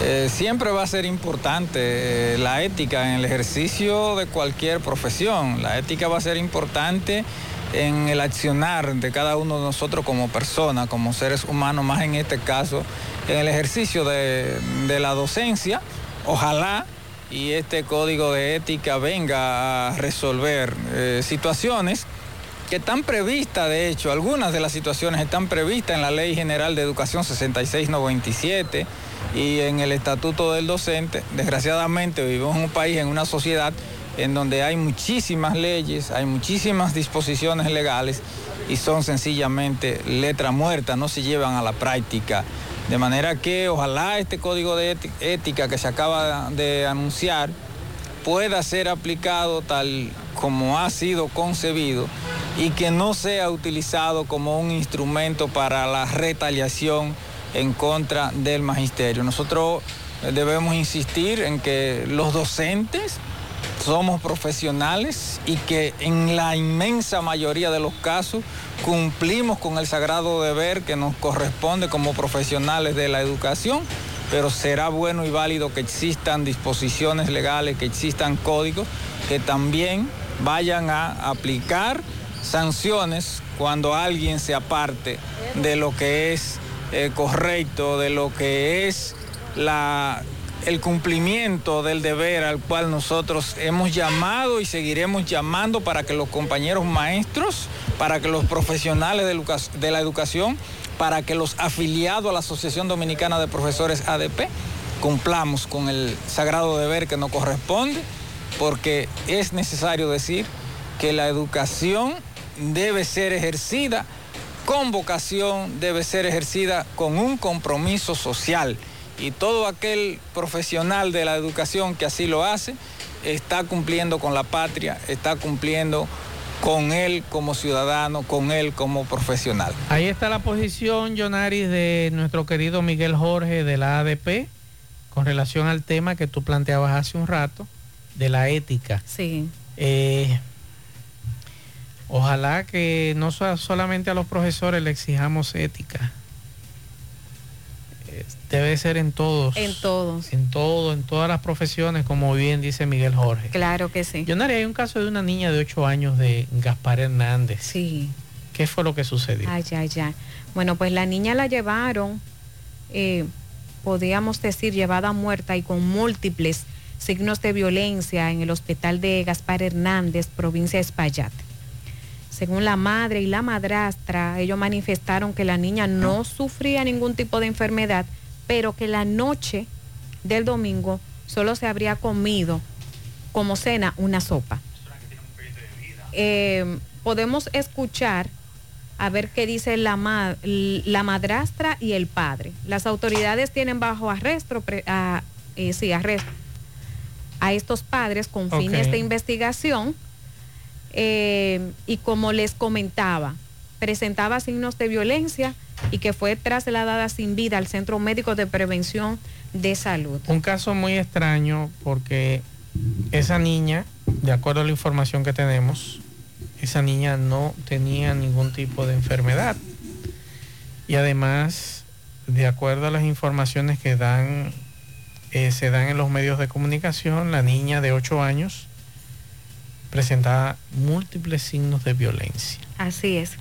Eh, siempre va a ser importante eh, la ética en el ejercicio de cualquier profesión. La ética va a ser importante en el accionar de cada uno de nosotros como persona, como seres humanos, más en este caso, en el ejercicio de, la docencia. Ojalá y este código de ética venga a resolver eh, situaciones que están previstas, de hecho, algunas de las situaciones están previstas en la Ley General de Educación 6697 y en el Estatuto del Docente. Desgraciadamente vivimos en un país, en una sociedad en donde hay muchísimas leyes, hay muchísimas disposiciones legales y son sencillamente letra muerta, no se llevan a la práctica. De manera que ojalá este código de ética que se acaba de anunciar pueda ser aplicado tal como ha sido concebido y que no sea utilizado como un instrumento para la retaliación en contra del magisterio. Nosotros debemos insistir en que los docentes somos profesionales y que en la inmensa mayoría de los casos cumplimos con el sagrado deber que nos corresponde como profesionales de la educación, pero será bueno y válido que existan disposiciones legales, que existan códigos que también vayan a aplicar sanciones cuando alguien se aparte de lo que es eh, correcto, de lo que es la el cumplimiento del deber al cual nosotros hemos llamado y seguiremos llamando para que los compañeros maestros, para que los profesionales de, la educación, para que los afiliados a la Asociación Dominicana de Profesores ADP cumplamos con el sagrado deber que nos corresponde, porque es necesario decir que la educación debe ser ejercida con vocación, debe ser ejercida con un compromiso social y todo aquel profesional de la educación que así lo hace está cumpliendo con la patria, está cumpliendo con él como ciudadano, con él como profesional. Ahí está la posición, Jonaris, de nuestro querido Miguel Jorge de la ADP con relación al tema que tú planteabas hace un rato, de la ética. Sí. Eh, ojalá que no solamente a los profesores le exijamos ética debe ser en todos. En todos. En todo, en todas las profesiones, como bien dice Miguel Jorge. Claro que sí. Yo hay un caso de una niña de 8 años de Gaspar Hernández. Sí. ¿Qué fue lo que sucedió? Ay, ay, ay. Bueno, pues la niña la llevaron, eh, podríamos decir, llevada muerta y con múltiples signos de violencia en el hospital de Gaspar Hernández, provincia de Espaillat. Según la madre y la madrastra, ellos manifestaron que la niña no sufría ningún tipo de enfermedad, pero que la noche del domingo solo se habría comido como cena una sopa. Eh, podemos escuchar a ver qué dice la, la madrastra y el padre. Las autoridades tienen bajo arresto, a, eh, sí, arresto a estos padres con fines de investigación. Eh, y como les comentaba, presentaba signos de violencia y que fue trasladada sin vida al Centro Médico de Prevención de Salud. Un caso muy extraño porque esa niña, de acuerdo a la información que tenemos, esa niña no tenía ningún tipo de enfermedad. Y además, de acuerdo a las informaciones que dan, eh, se dan en los medios de comunicación, la niña de 8 años presentaba múltiples signos de violencia. Así es.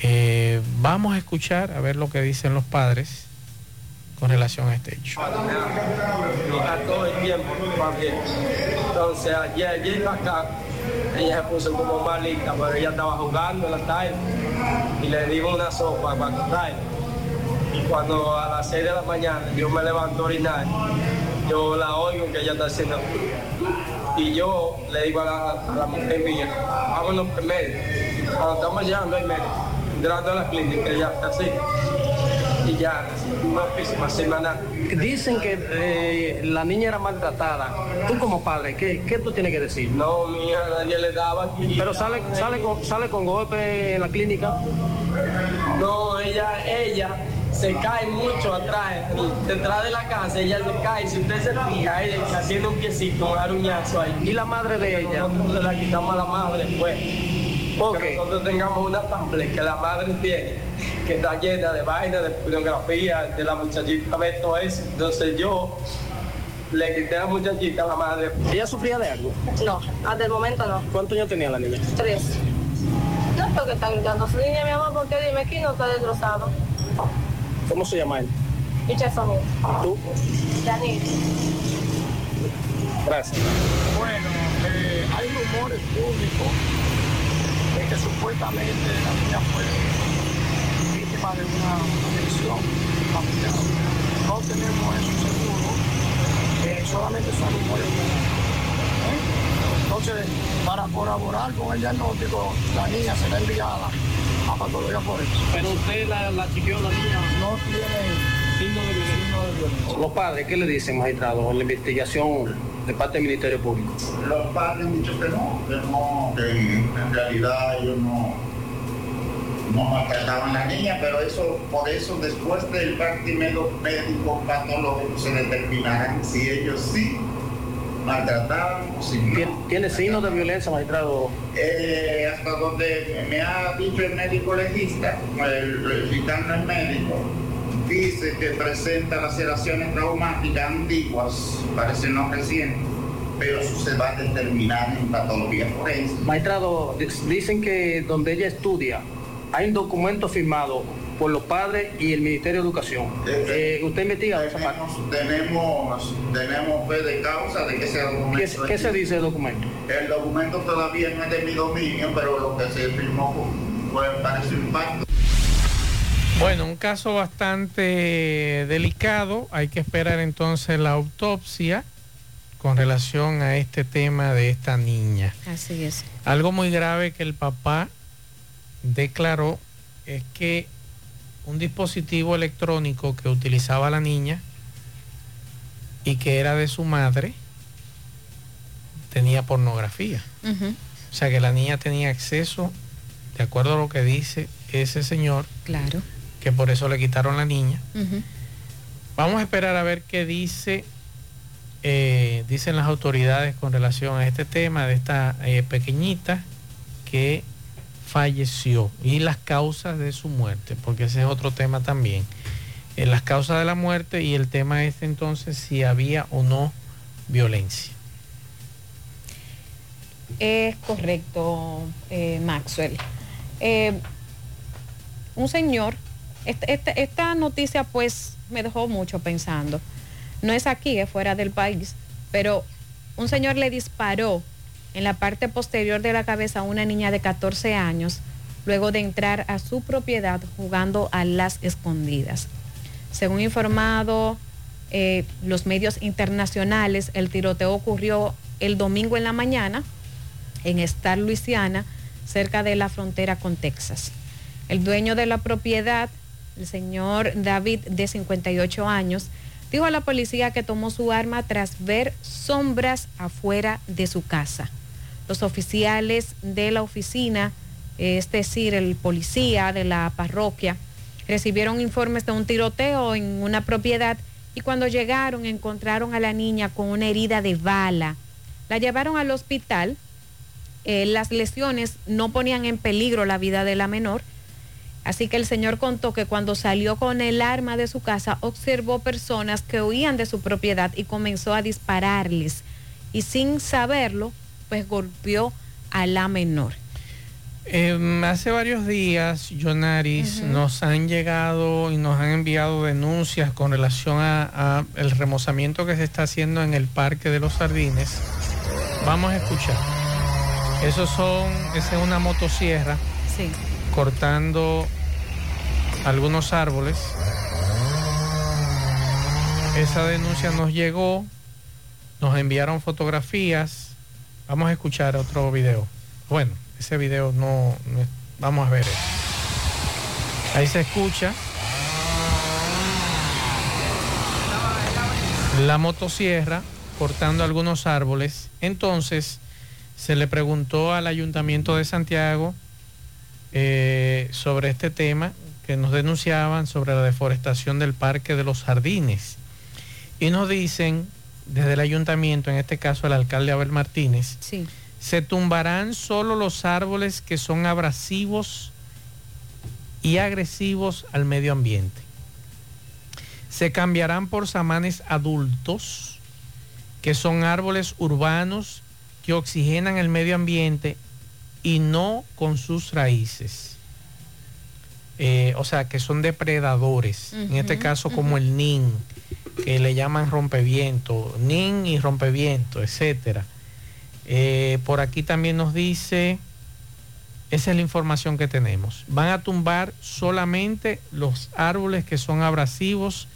Eh, vamos a escuchar a ver lo que dicen los padres con relación a este hecho. A todo el tiempo, Entonces, ayer llega acá, ella se puso como malita, pero ella estaba jugando en la tarde y le dimos una sopa para contar. Y cuando a las 6 de la mañana yo me levanto a orinar, yo la oigo que ella está haciendo. Y yo le digo a la, a la mujer mía, vámonos primero. Cuando estamos llegando al médico, entrando a la clínica, ya así. Y ya, una semana. Dicen que eh, la niña era maltratada. Tú como padre, ¿qué, ¿qué, tú tienes que decir? No, mi hija nadie le daba. Pero sale, sale, con, sale con golpe en la clínica. No, ella, ella se cae mucho atrás, detrás de la casa, ella se cae, si usted se fija, ella está haciendo un piecito, un aruñazo ahí. ¿Y la madre de ella? Nosotros se la quitamos a la madre, pues. ¿Por qué? nosotros tengamos una tablet que la madre tiene, que está llena de vaina, de pornografía, de la muchachita, ve todo eso. Entonces yo le quité a la muchachita a la madre. ¿Ella sufría de algo? No, hasta el momento no. ¿Cuántos años tenía la niña? Tres. No es porque está gritando su niña, mi amor, porque dime quién no está destrozado. ¿Cómo se llama él? Sonil. ¿Tú? Daniel. Gracias. Bueno, eh, hay rumores públicos de que supuestamente la niña fue víctima de una agresión familiar. No tenemos eso seguro, eh, solamente son rumores. ¿eh? Entonces, para colaborar con el diagnóstico, la niña será enviada a patología forense. Pero usted la, la chequeó la niña. No tiene signo de violencia. Los padres, ¿qué le dicen, magistrado, en la investigación de parte del Ministerio Público? Los padres han dicho que no, que no, que en realidad ellos no, no maltrataban a la niña, pero eso, por eso después del parte médico, médico patológico se determinarán si ellos sí maltrataban. ¿Tiene, ¿tiene signos de violencia, magistrado? Eh, hasta donde me ha dicho el médico legista, el, el citando el médico, dice que presenta laceraciones traumáticas antiguas, parece no recientes, pero eso se va a determinar en patología forense. Magistrado, di- dicen que donde ella estudia hay un documento firmado por los padres y el Ministerio de Educación. Eh, ¿Usted investiga esa parte? Tenemos, tenemos fe de causa de que ese documento... ¿Qué, qué se dice del documento? El documento todavía no es de mi dominio, pero lo que se firmó fue, parece un pacto. Bueno, un caso bastante delicado. Hay que esperar entonces la autopsia con relación a este tema de esta niña. Así es. Algo muy grave que el papá declaró es que un dispositivo electrónico que utilizaba la niña y que era de su madre tenía pornografía. O sea que la niña tenía acceso, de acuerdo a lo que dice ese señor, Claro. que por eso le quitaron la niña. Vamos a esperar a ver qué dice, eh, dicen las autoridades con relación a este tema de esta eh, pequeñita que falleció y las causas de su muerte, porque ese es otro tema también. Eh, las causas de la muerte y el tema es entonces si había o no violencia. Es correcto, eh, Maxwell. Eh, un señor, este- este- esta noticia pues me dejó mucho pensando. No es aquí, es fuera del país, pero un señor le disparó en la parte posterior de la cabeza una niña de 14 años luego de entrar a su propiedad jugando a las escondidas. Según informado eh, los medios internacionales, el tiroteo ocurrió el domingo en la mañana en Star, Luisiana, cerca de la frontera con Texas. El dueño de la propiedad, el señor David, de 58 años, dijo a la policía que tomó su arma tras ver sombras afuera de su casa. Los oficiales de la oficina, es decir, el policía de la parroquia, recibieron informes de un tiroteo en una propiedad y cuando llegaron encontraron a la niña con una herida de bala. La llevaron al hospital. Eh, las lesiones no ponían en peligro la vida de la menor. Así que el señor contó que cuando salió con el arma de su casa observó personas que huían de su propiedad y comenzó a dispararles. Y sin saberlo, pues golpeó a la menor. Eh, hace varios días, Jonaris, nos han llegado y nos han enviado denuncias con relación a, a el remozamiento que se está haciendo en el Parque de los Jardines. Vamos a escuchar. Esos son, esa es una motosierra Sí. cortando algunos árboles. Esa denuncia nos llegó, nos enviaron fotografías. Vamos a escuchar otro video. Bueno, ese video no, vamos a ver. Ahí se escucha la motosierra cortando algunos árboles. Entonces se le preguntó al ayuntamiento de Santiago eh, sobre este tema que nos denunciaban sobre la deforestación del Parque de los Jardines. Y nos dicen desde el ayuntamiento, en este caso el alcalde Abel Martínez, Sí. se tumbarán solo los árboles que son abrasivos y agresivos al medio ambiente. Se cambiarán por samanes adultos, que son árboles urbanos que oxigenan el medio ambiente y no con sus raíces. Eh, o sea, que son depredadores. en este caso, como el nin, que le llaman rompeviento, nin y rompeviento, etcétera. Eh, por aquí también nos dice, esa es la información que tenemos. Van a tumbar solamente los árboles que son abrasivos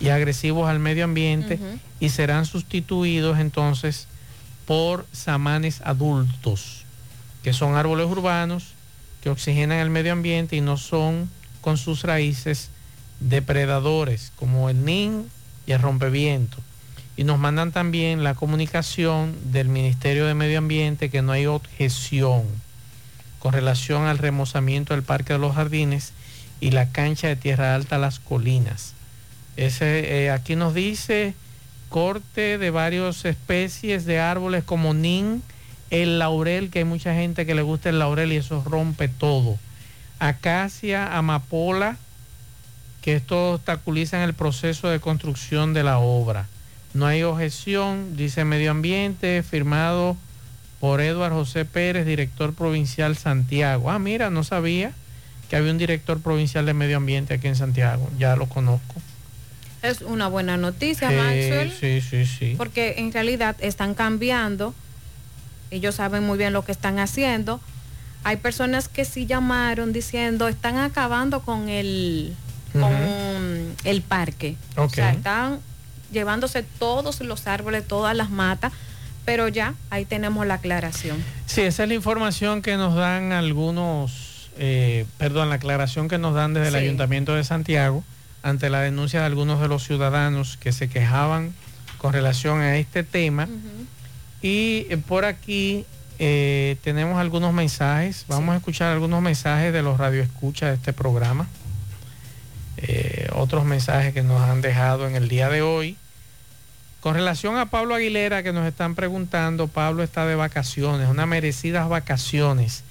y agresivos al medio ambiente y serán sustituidos entonces por samanes adultos, que son árboles urbanos que oxigenan el medio ambiente y no son con sus raíces depredadores como el nin y el rompeviento. Y nos mandan también la comunicación del Ministerio de Medio Ambiente que no hay objeción con relación al remozamiento del Parque de los Jardines y la cancha de Tierra Alta Las Colinas. Ese, eh, aquí nos dice corte de varias especies de árboles como nin, el laurel, que hay mucha gente que le gusta el laurel y eso rompe todo. Acacia, amapola, que esto obstaculizan el proceso de construcción de la obra. No hay objeción, dice Medio Ambiente, firmado por Eduardo José Pérez, director provincial Santiago. Ah, mira, no sabía que había un director provincial de Medio Ambiente aquí en Santiago, ya lo conozco. Es una buena noticia, Sí, Maxwell. sí, sí, sí. porque en realidad están cambiando, ellos saben muy bien lo que están haciendo. Hay personas que sí llamaron diciendo están acabando con el con el parque. O sea, están llevándose todos los árboles, todas las matas, pero ya ahí tenemos la aclaración. Sí, esa es la información que nos dan algunos, eh, perdón, la aclaración que nos dan desde el. Ayuntamiento de Santiago ante la denuncia de algunos de los ciudadanos que se quejaban con relación a este tema. Y eh, por aquí eh, tenemos algunos mensajes. Vamos a escuchar algunos mensajes de los radioescuchas de este programa. Eh, otros mensajes que nos han dejado en el día de hoy. Con relación a Pablo Aguilera que nos están preguntando, Pablo está de vacaciones, unas merecidas vacaciones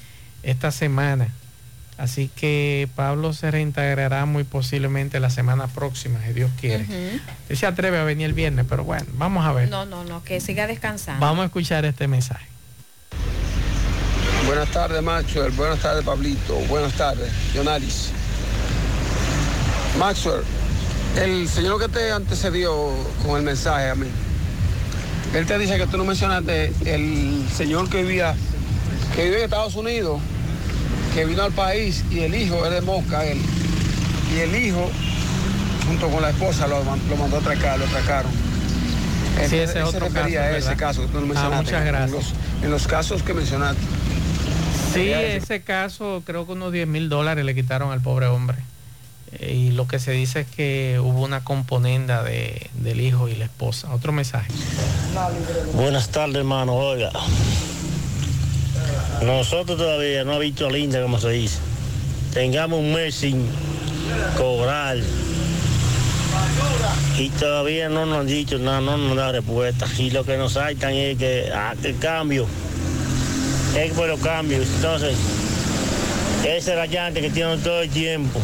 esta semana. Así que Pablo se reintegrará muy posiblemente la semana próxima, si Dios quiere. Ujú. Él se atreve a venir el viernes, pero bueno, vamos a ver. No, no, no, que siga descansando. Vamos a escuchar este mensaje. Buenas tardes, Maxwell. Buenas tardes, Pablito. Buenas tardes, Jonalis. Maxwell, el señor que te antecedió con el mensaje a mí, él te dice que tú no mencionaste el señor que vivía, que vive en Estados Unidos, que vino al país y el hijo es de Mosca, él. Y el hijo, junto con la esposa, lo, man- lo mandó a atracar, lo atracaron. Sí, ese él es se otro refería caso, a ese caso que tú no Ah, mencionaste. muchas gracias. En los, en los casos que mencionaste. Sí, ese caso creo que unos 10 mil dólares le quitaron al pobre hombre. Y lo que se dice es que hubo una componenda de, del hijo y la esposa. Otro mensaje. Buenas tardes, hermano. Oiga, nosotros todavía no ha visto linda, como se dice. Tengamos un mes sin cobrar. Y todavía no nos han dicho nada, no nos dan respuesta. Y lo que nos saltan es que, ah, que cambio. Es por los cambios. Entonces, esa es la llanta que tienen todo el tiempo.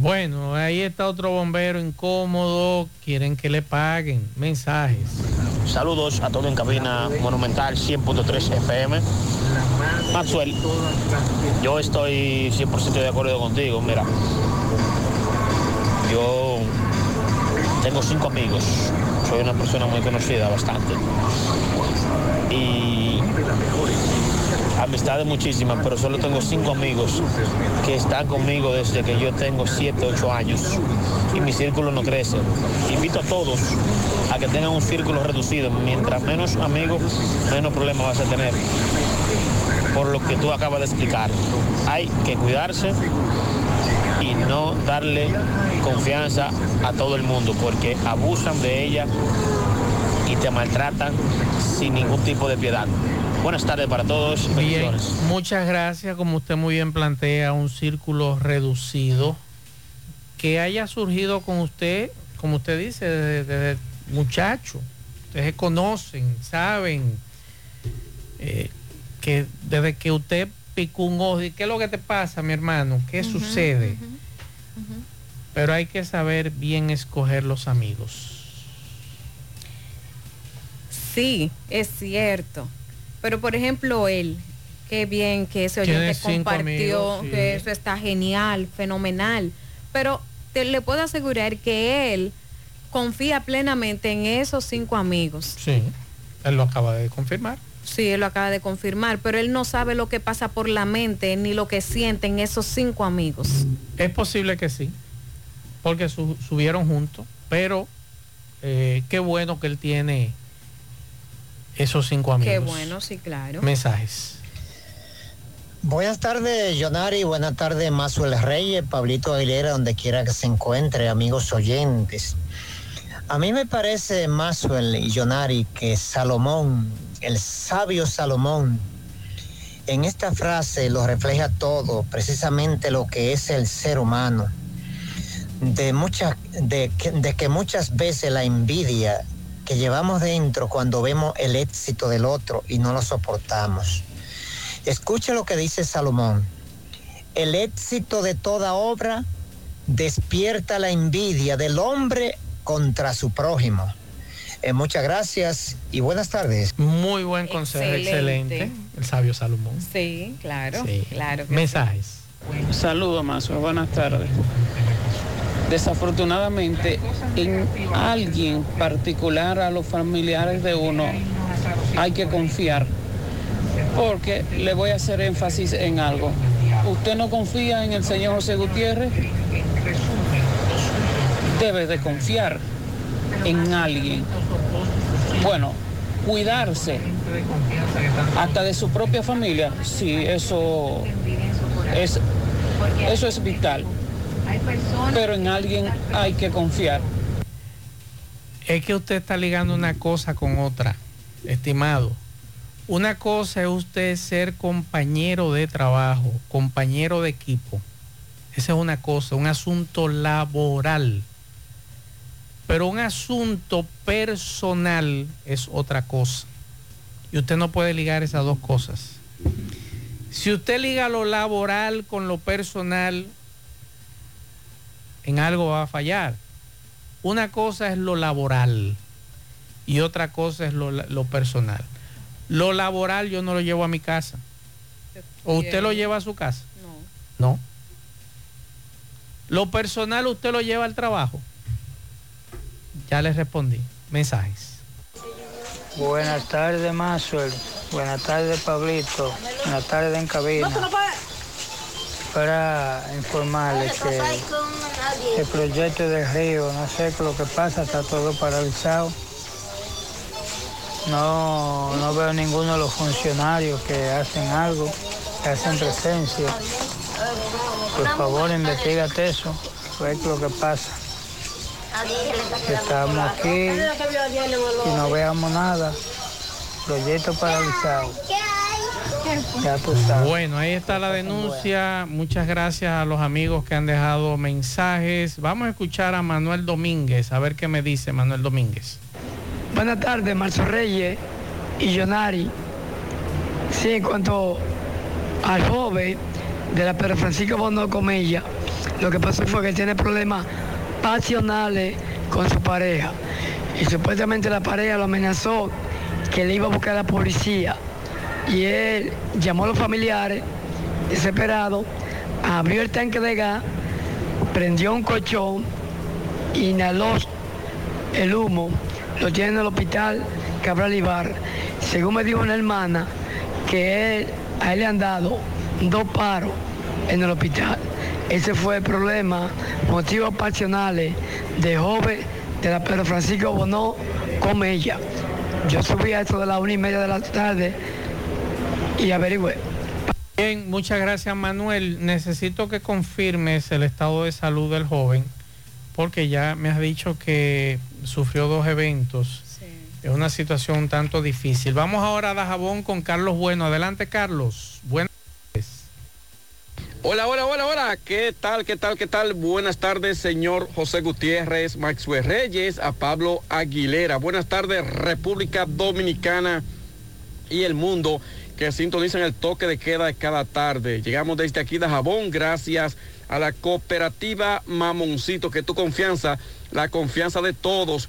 Bueno, ahí está otro bombero incómodo. Quieren que le paguen. Mensajes. Saludos a todo en cabina Monumental 100.3 FM. Maxwell, yo estoy 100% de acuerdo contigo. Mira, yo tengo cinco amigos. Soy una persona muy conocida, bastante. Y amistades muchísimas, pero solo tengo cinco amigos que están conmigo desde que yo tengo 7, 8 años. Y mi círculo no crece. Invito a todos a que tengan un círculo reducido. Mientras menos amigos, menos problemas vas a tener. Por lo que tú acabas de explicar. Hay que cuidarse y no darle confianza a todo el mundo porque abusan de ella y te maltratan sin ningún tipo de piedad. Buenas tardes para todos. Bien, muchas gracias. Como usted muy bien plantea, un círculo reducido que haya surgido con usted, como usted dice, desde, desde muchacho. Ustedes se conocen, saben eh, que desde que usted picó un ojo. ¿Y qué es lo que te pasa, mi hermano? ¿Qué sucede? Pero hay que saber bien escoger los amigos. Sí, es cierto. Pero por ejemplo, él, qué bien que ese oyente compartió, amigos, sí. que eso está genial, fenomenal. Pero te, le puedo asegurar que él confía plenamente en esos cinco amigos. Sí, él lo acaba de confirmar. Sí, él lo acaba de confirmar, pero él no sabe lo que pasa por la mente ni lo que sienten esos cinco amigos. Es posible que sí, porque su- subieron juntos, pero eh, qué bueno que él tiene esos cinco amigos. Qué bueno, sí, claro. Mensajes. Buenas tardes, Yonari. Buenas tardes, Mazuel Reyes, Pablito Aguilera, donde quiera que se encuentre, amigos oyentes. A mí me parece, Mazuel y Yonari, que Salomón, el sabio Salomón, en esta frase lo refleja todo, precisamente lo que es el ser humano. De, muchas, de que muchas veces la envidia que llevamos dentro cuando vemos el éxito del otro y no lo soportamos. Escuche lo que dice Salomón. El éxito de toda obra despierta la envidia del hombre contra su prójimo. Eh, muchas gracias y buenas tardes. Muy buen consejo, excelente. Excelente. El sabio Salomón. Sí, claro, Sí. claro. Mensajes. Saludos, Mazo. Buenas tardes. Desafortunadamente, en alguien particular a los familiares de uno hay que confiar. Porque le voy a hacer énfasis en algo. ¿Usted no confía en el señor José Gutiérrez? Debe de confiar en alguien. Bueno, cuidarse hasta de su propia familia, sí, eso es, eso es vital. Pero en alguien hay que confiar. Es que usted está ligando una cosa con otra, estimado. Una cosa es usted ser compañero de trabajo, compañero de equipo. Esa es una cosa, un asunto laboral. Pero un asunto personal es otra cosa. Y usted no puede ligar esas dos cosas. Si usted liga lo laboral con lo personal, en algo va a fallar. Una cosa es lo laboral y otra cosa es lo, lo personal. Lo laboral yo no lo llevo a mi casa. ¿O usted lo lleva a su casa? No. No. Lo personal usted lo lleva al trabajo. Ya les respondí. Mensajes. Buenas tardes, Maxwell. Buenas tardes, Pablito. Buenas tardes en cabina. Para informarles que el proyecto del río, no sé qué es lo que pasa, está todo paralizado. No, no veo ninguno de los funcionarios que hacen algo, que hacen presencia. Por favor, investigate eso, ve lo que pasa. Estamos aquí y no veamos nada. Proyecto paralizado. Ya tú sabes. Bueno, ahí está la denuncia. Muchas gracias a los amigos que han dejado mensajes. Vamos a escuchar a Manuel Domínguez, a ver qué me dice Manuel Domínguez. Buenas tardes, Marzo Reyes y Jonari. Sí, en cuanto al joven de la Pedro Francisco Bono Comella, lo que pasó fue que tiene problemas pasionales con su pareja. Y supuestamente la pareja lo amenazó que le iba a buscar a la policía. Y él llamó a los familiares, desesperado, abrió el tanque de gas, prendió un colchón, inhaló el humo, lo tiene en el hospital Cabral Ibar. Según me dijo una hermana, que a él le han dado dos paros en el hospital. Ese fue el problema, motivos pasionales de joven de la Pedro Francisco Bonó con ella. Yo subí a eso de la una y media de la tarde y averigüé. Bien, muchas gracias Manuel. Necesito que confirmes el estado de salud del joven, porque ya me has dicho que sufrió dos eventos. Es una situación un tanto difícil. Vamos ahora a Dajabón con Carlos Bueno. Adelante, Carlos. Buenas. Hola, hola, hola, hola. ¿Qué tal, qué tal, qué tal? Buenas tardes, señor José Gutiérrez, Maxwell Reyes, a Pablo Aguilera. Buenas tardes, República Dominicana y el mundo. que sintonizan el toque de queda de cada tarde. Llegamos desde aquí de Jabón gracias a la cooperativa Mamoncito, que tu confianza, la confianza de todos.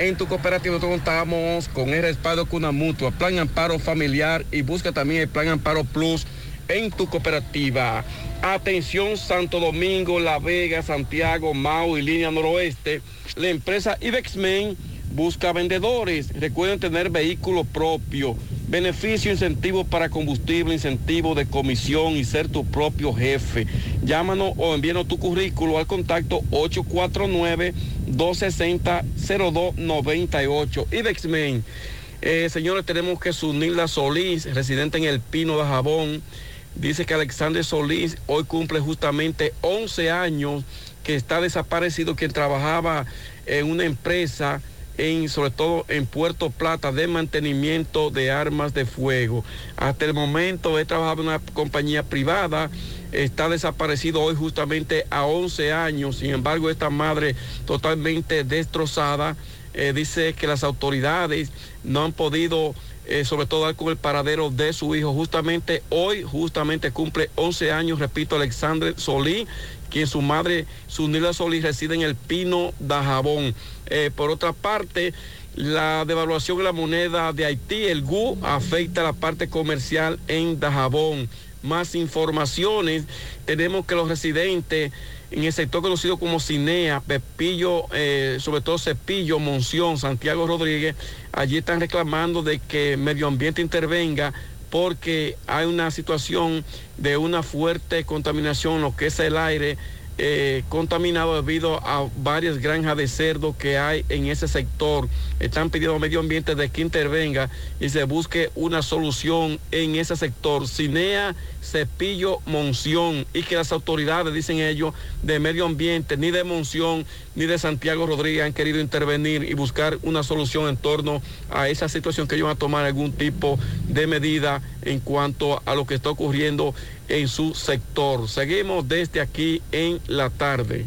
En tu cooperativa contamos con el respaldo con una mutua, Plan Amparo Familiar y busca también el Plan Amparo Plus en tu cooperativa. Atención Santo Domingo, La Vega, Santiago, Mau y Línea Noroeste. La empresa Ibexmen busca vendedores. Recuerden tener vehículo propio. Beneficio, incentivo para combustible, incentivo de comisión y ser tu propio jefe. Llámanos o envíanos tu currículo al contacto 849-260-0298. Ibexmen. Eh, señores, tenemos que Sunilda Solís, residente en El Pino de Jabón, dice que Alexander Solís hoy cumple justamente 11 años que está desaparecido, quien trabajaba en una empresa en, sobre todo en Puerto Plata, de mantenimiento de armas de fuego. Hasta el momento he trabajado en una compañía privada, está desaparecido hoy justamente a 11 años, sin embargo esta madre totalmente destrozada, eh, dice que las autoridades no han podido... eh, sobre todo dar con el paradero de su hijo. Justamente hoy, justamente cumple 11 años, repito, Alexandre Solí, quien su madre, Sunila Solí, reside en el Pino da Jabón. Eh, por otra parte, la devaluación de la moneda de Haití, el GU, afecta la parte comercial en Dajabón. Más informaciones, tenemos que los residentes en el sector conocido como Cinea, Pepillo, eh, sobre todo Cepillo, Monción, Santiago Rodríguez, allí están reclamando de que Medio Ambiente intervenga porque hay una situación de una fuerte contaminación, lo que es el aire eh, contaminado debido a varias granjas de cerdo que hay en ese sector. Están pidiendo al medio ambiente de que intervenga y se busque una solución en ese sector. Cinea, Cepillo, Monción y que las autoridades, dicen ellos, de medio ambiente, ni de Monción ni de Santiago Rodríguez han querido intervenir y buscar una solución en torno a esa situación que ellos van a tomar algún tipo de medida en cuanto a lo que está ocurriendo en su sector. Seguimos desde aquí en la tarde.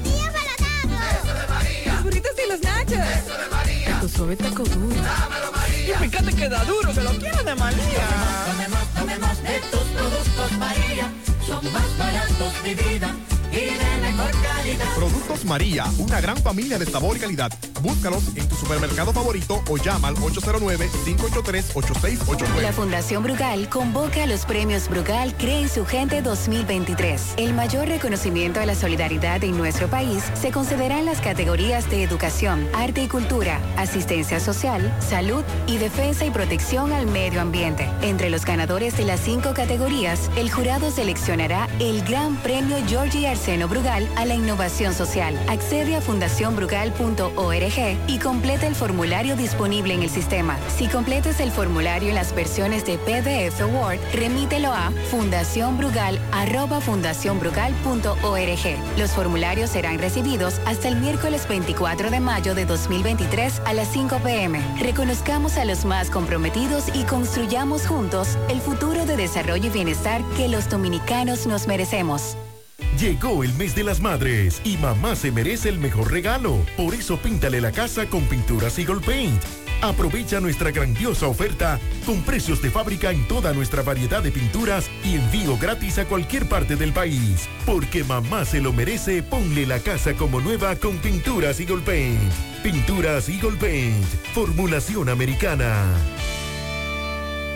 Eso de María. Tu suave taco duro. Dámelo, María. Y fíjate que da duro, que lo quiero de María. Tomemos, tomemos de tus productos, María. Son más baratos de vida Productos María, una gran familia de sabor y calidad. Búscalos en tu supermercado favorito o llama al 809-583-8689. La Fundación Brugal convoca a los premios Brugal Cree en su Gente 2023. El mayor reconocimiento a la solidaridad en nuestro país se concederá en las categorías de educación, arte y cultura, asistencia social, salud y defensa y protección al medio ambiente. Entre los ganadores de las cinco categorías, el jurado seleccionará el Gran Premio Georgie Arseno Brugal a la innovación social. Accede a fundacionbrugal.org y completa el formulario disponible en el sistema. Si completas el formulario en las versiones de PDF Word, remítelo a fundacionbrugal.org. Los formularios serán recibidos hasta el miércoles 24 de mayo de 2023 a las 5 pm. Reconozcamos a los más comprometidos y construyamos juntos el futuro de desarrollo y bienestar que los dominicanos nos merecemos. Llegó el mes de las madres y mamá se merece el mejor regalo. Por eso píntale la casa con pinturas Eagle Paint. Aprovecha nuestra grandiosa oferta con precios de fábrica en toda nuestra variedad de pinturas y envío gratis a cualquier parte del país. Porque mamá se lo merece, ponle la casa como nueva con pinturas Eagle Paint. Pinturas Eagle Paint, formulación americana.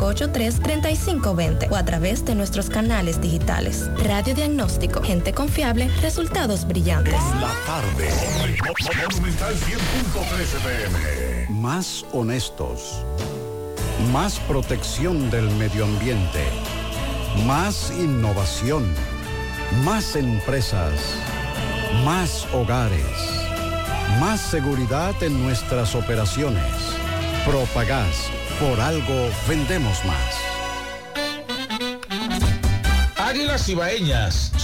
809-583-3520 o a través de nuestros canales digitales. Radiodiagnóstico, gente confiable, resultados brillantes. La tarde. Monumental 100.13 pm. Más honestos. Más protección del medio ambiente. Más innovación. Más empresas. Más hogares. Más seguridad en nuestras operaciones. Propagás. Por algo vendemos más. Águilas Ibaeñas,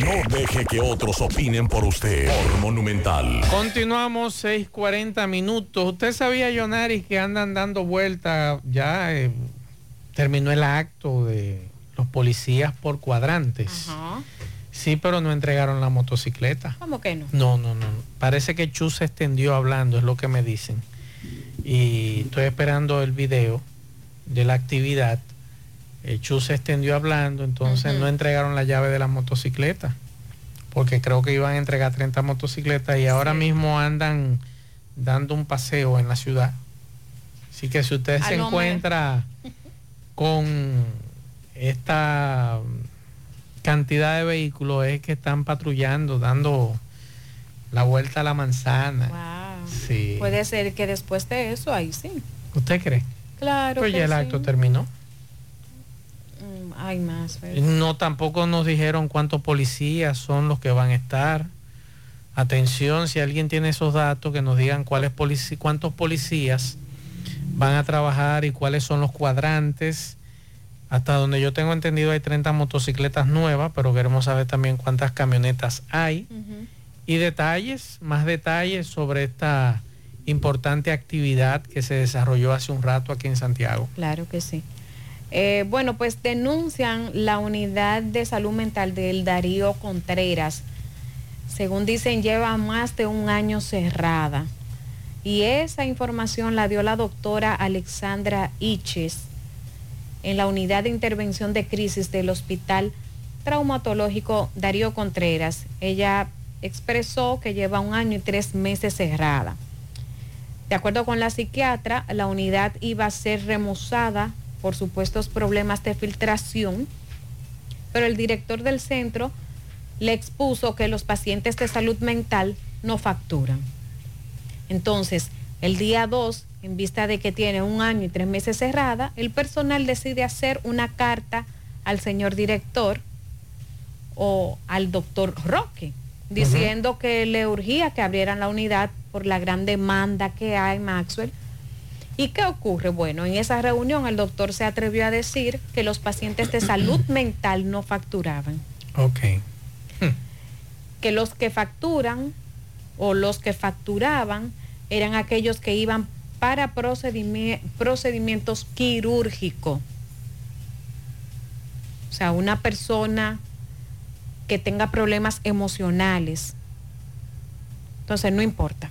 No deje que otros opinen por usted. Por Monumental. Continuamos 6:40 minutos. Usted sabía, Jonari, que andan dando vueltas. Ya eh, terminó el acto de los policías por cuadrantes. Sí, pero no entregaron la motocicleta. ¿Cómo que no? No, no, no. Parece que Chu se extendió hablando, es lo que me dicen. Y estoy esperando el video de la actividad. El Chu se extendió hablando, entonces no entregaron la llave de la motocicleta. Porque creo que iban a entregar 30 motocicletas y ahora mismo andan dando un paseo en la ciudad. Así que si usted se encuentra con esta cantidad de vehículos es que están patrullando, dando la vuelta a la manzana. Sí. Puede ser que después de eso, ahí sí. ¿Usted cree? Claro. Pues que ya el sí. acto terminó. Hay más. ¿verdad? No, tampoco nos dijeron cuántos policías son los que van a estar. Atención, si alguien tiene esos datos, que nos digan cuáles polici- cuántos policías van a trabajar y cuáles son los cuadrantes. Hasta donde yo tengo entendido hay 30 motocicletas nuevas, pero queremos saber también cuántas camionetas hay. Y detalles, más detalles sobre esta importante actividad que se desarrolló hace un rato aquí en Santiago. Claro que sí. Eh, bueno, pues denuncian la unidad de salud mental del Darío Contreras. Según dicen, lleva más de un año cerrada. Y esa información la dio la doctora Alexandra Iches en la unidad de intervención de crisis del Hospital Traumatológico Darío Contreras. Ella expresó que lleva un año y tres meses cerrada. De acuerdo con la psiquiatra, la unidad iba a ser remozada por supuestos problemas de filtración, pero el director del centro le expuso que los pacientes de salud mental no facturan. Entonces, el día 2, en vista de que tiene un año y tres meses cerrada, el personal decide hacer una carta al señor director o al doctor Roque, diciendo que le urgía que abrieran la unidad por la gran demanda que hay, Maxwell, ¿Y qué ocurre? Bueno, en esa reunión el doctor se atrevió a decir que los pacientes de salud mental no facturaban, Ok. que los que facturan o los que facturaban eran aquellos que iban para procedimi- procedimientos quirúrgicos. O sea, una persona que tenga problemas emocionales. Entonces, no importa.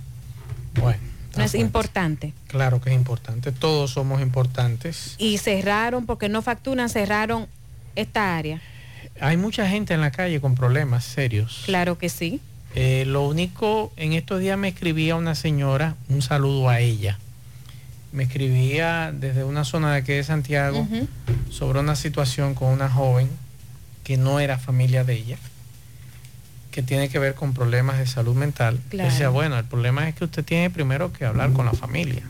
Bueno. No es importante. Claro que es importante. Todos somos importantes. Y cerraron, porque no facturan, cerraron esta área. Hay mucha gente en la calle con problemas serios. Claro que sí. Eh, lo único, en estos días me escribía una señora, un saludo a ella. Me escribía desde una zona de aquí de Santiago sobre una situación con una joven que no era familia de ella, que tiene que ver con problemas de salud mental. Claro. Decía, bueno, el problema es que usted tiene primero que hablar con la familia.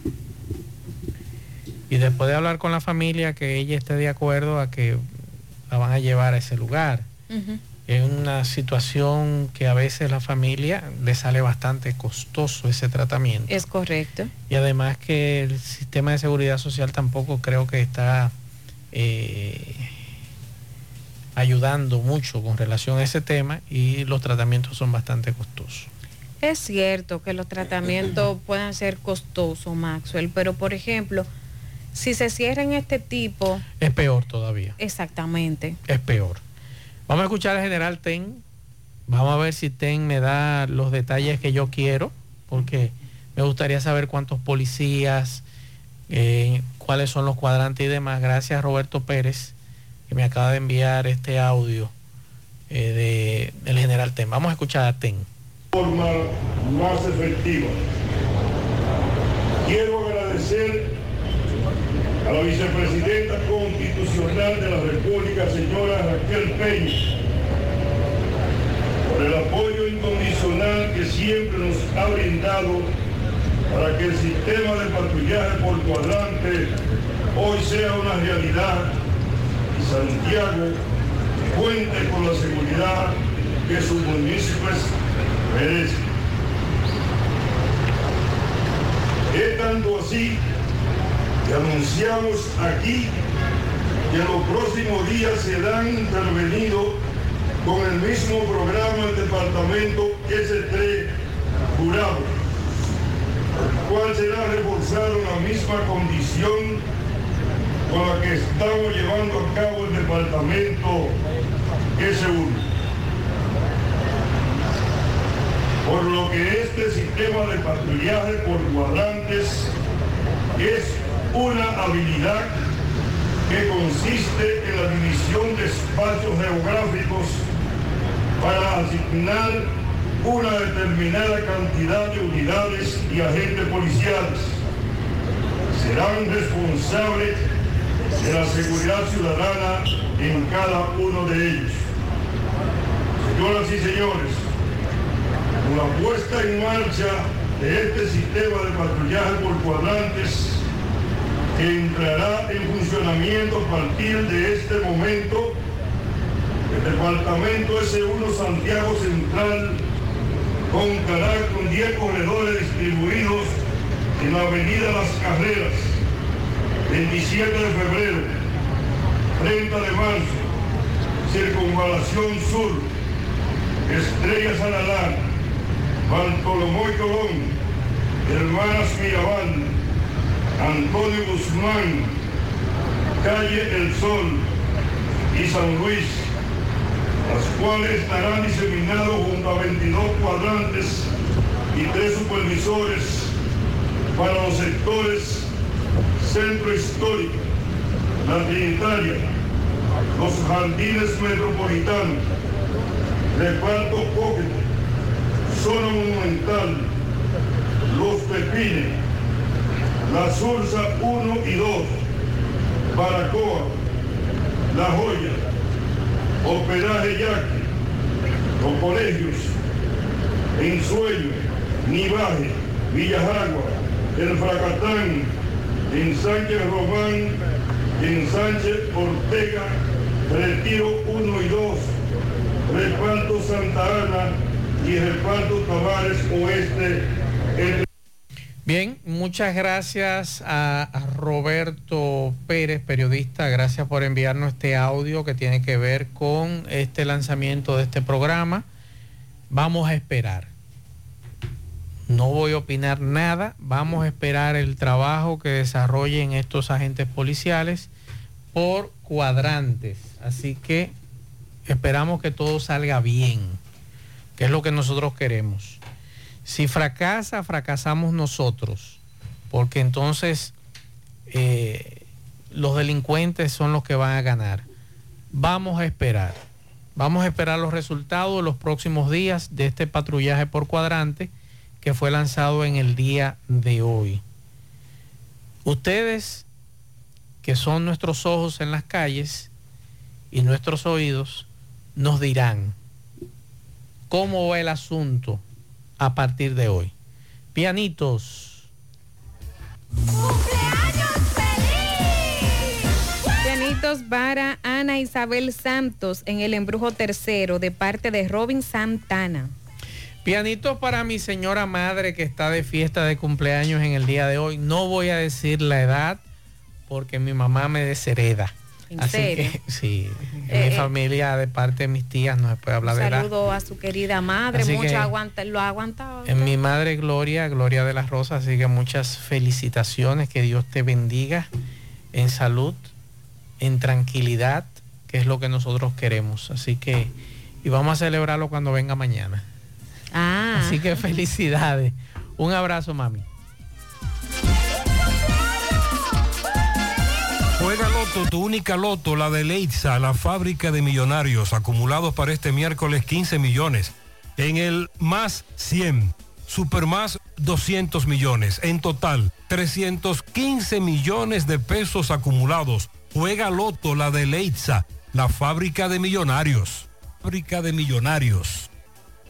Y después de hablar con la familia, que ella esté de acuerdo a que la van a llevar a ese lugar. Es una situación que a veces la familia le sale bastante costoso ese tratamiento. Es correcto. Y además que el sistema de seguridad social tampoco creo que está eh, ayudando mucho con relación a ese tema y los tratamientos son bastante costosos. Es cierto que los tratamientos puedan ser costosos, Maxwell, pero por ejemplo, si se cierran este tipo, Es peor todavía, exactamente. es peor. Vamos a escuchar al general Ten. Vamos a ver si Ten me da los detalles que yo quiero, porque me gustaría saber cuántos policías, eh, cuáles son los cuadrantes y demás. Gracias Roberto Pérez, me acaba de enviar este audio eh, de, del general Ten. Vamos a escuchar a Ten. forma más efectiva. Quiero agradecer a la vicepresidenta constitucional de la República, señora Raquel Peña, por el apoyo incondicional que siempre nos ha brindado para que el sistema de patrullaje por cuadrante hoy sea una realidad y Santiago cuente con la seguridad que sus municipios merecen. Es tanto así que anunciamos aquí que los próximos días serán intervenidos con el mismo programa el departamento S3 jurado, el cual será reforzado en la misma condición con la que estamos llevando a cabo el departamento S1. Por lo que este sistema de patrullaje por cuadrantes es una habilidad que consiste en la división de espacios geográficos para asignar una determinada cantidad de unidades y agentes policiales. Serán responsables de la seguridad ciudadana en cada uno de ellos. Señoras y señores, con la puesta en marcha de este sistema de patrullaje por cuadrantes, que entrará en funcionamiento a partir de este momento, el departamento S1 Santiago Central contará con 10 corredores distribuidos en la avenida Las Carreras, 27 de febrero, 30 de marzo, Circunvalación Sur, Estrella Saladar, Bartolomé Colón, Hermanas Mirabal, Antonio Guzmán, Calle El Sol y San Luis, las cuales estarán diseminados junto a 22 cuadrantes y tres supervisores para los sectores Centro Histórico, La Trinitaria, los Jardines Metropolitanos, Reparto Pocket, Zona Monumental, Los Pepines, La Sursa 1 y 2, Baracoa, La Joya, Operaje Yaque, los colegios, Ensueño, Nivaje, Villajagua, El Fracatán, Sánchez Román, Sánchez Ortega, Retiro 1 y 2, Reparto Santa Ana y Reparto Tavares Oeste. entre Bien, muchas gracias a Roberto Pérez, periodista. Gracias por enviarnos este audio que tiene que ver con este lanzamiento de este programa. Vamos a esperar. No voy a opinar nada. Vamos a esperar el trabajo que desarrollen estos agentes policiales por cuadrantes. Así que esperamos que todo salga bien, que es lo que nosotros queremos. Si fracasa, fracasamos nosotros, porque entonces eh, los delincuentes son los que van a ganar. Vamos a esperar. Vamos a esperar los resultados de los próximos días de este patrullaje por cuadrante que fue lanzado en el día de hoy. Ustedes, que son nuestros ojos en las calles y nuestros oídos, nos dirán cómo va el asunto a partir de hoy. Pianitos. Pianitos para Ana Isabel Santos en el embrujo tercero de parte de Robin Santana. Pianitos para mi señora madre que está de fiesta de cumpleaños en el día de hoy. No voy a decir la edad porque mi mamá me deshereda. ¿En Así serio? que sí, en Eh, mi eh. familia de parte de mis tías no se puede hablar de edad. saludo a su querida madre, Así mucho aguanta, lo ha aguantado. En mi madre Gloria, Gloria de las Rosas, así que muchas felicitaciones, que Dios te bendiga en salud, en tranquilidad, que es lo que nosotros queremos. Así que, y vamos a celebrarlo cuando venga mañana. Ah. Así que felicidades. Un abrazo, mami. Juega Loto, tu única Loto, la de Leitza, la fábrica de millonarios, acumulados para este miércoles 15 millones. En el más 100, super más 200 millones. En total, 315 millones de pesos acumulados. Juega Loto, la de Leitza, la fábrica de millonarios. Fábrica de millonarios.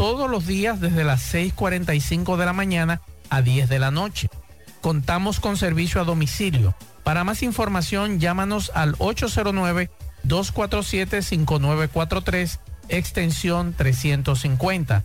todos los días desde las 6.45 de la mañana a 10 de la noche. Contamos con servicio a domicilio. Para más información llámanos al 809-247-5943 extensión 350.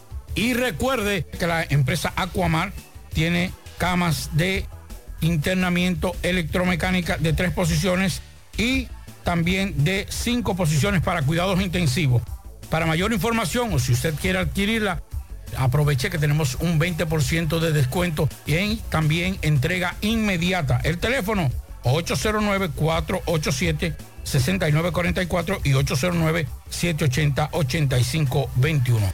Y recuerde que la empresa Aquamar tiene camas de internamiento electromecánica de tres posiciones y también de cinco posiciones para cuidados intensivos. Para mayor información o si usted quiere adquirirla, aproveche que tenemos un 20% de descuento y también entrega inmediata. El teléfono 809-487-6944 y 809-780-8521.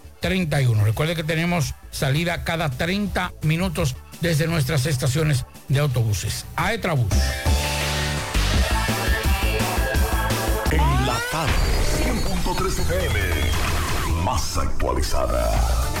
809-295-3231. Recuerde que tenemos salida cada 30 minutos desde nuestras estaciones de autobuses. Aetrabús. En la tarde, 100.3 FM. Más actualizada.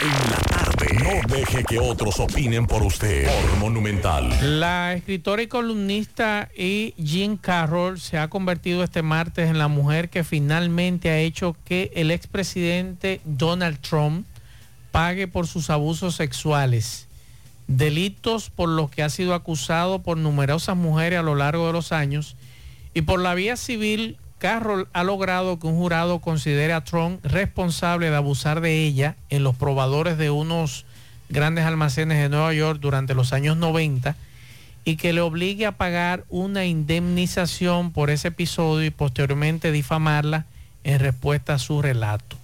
En la tarde. No deje que otros opinen por usted. Monumental. La escritora y columnista E. Jean Carroll se ha convertido este martes en la mujer que finalmente ha hecho que el expresidente Donald Trump pague por sus abusos sexuales, delitos por los que ha sido acusado por numerosas mujeres a lo largo de los años y por la vía civil. Carroll ha logrado que un jurado considere a Trump responsable de abusar de ella en los probadores de unos grandes almacenes de Nueva York durante los años 90 y que le obligue a pagar una indemnización por ese episodio y posteriormente difamarla en respuesta a su relato.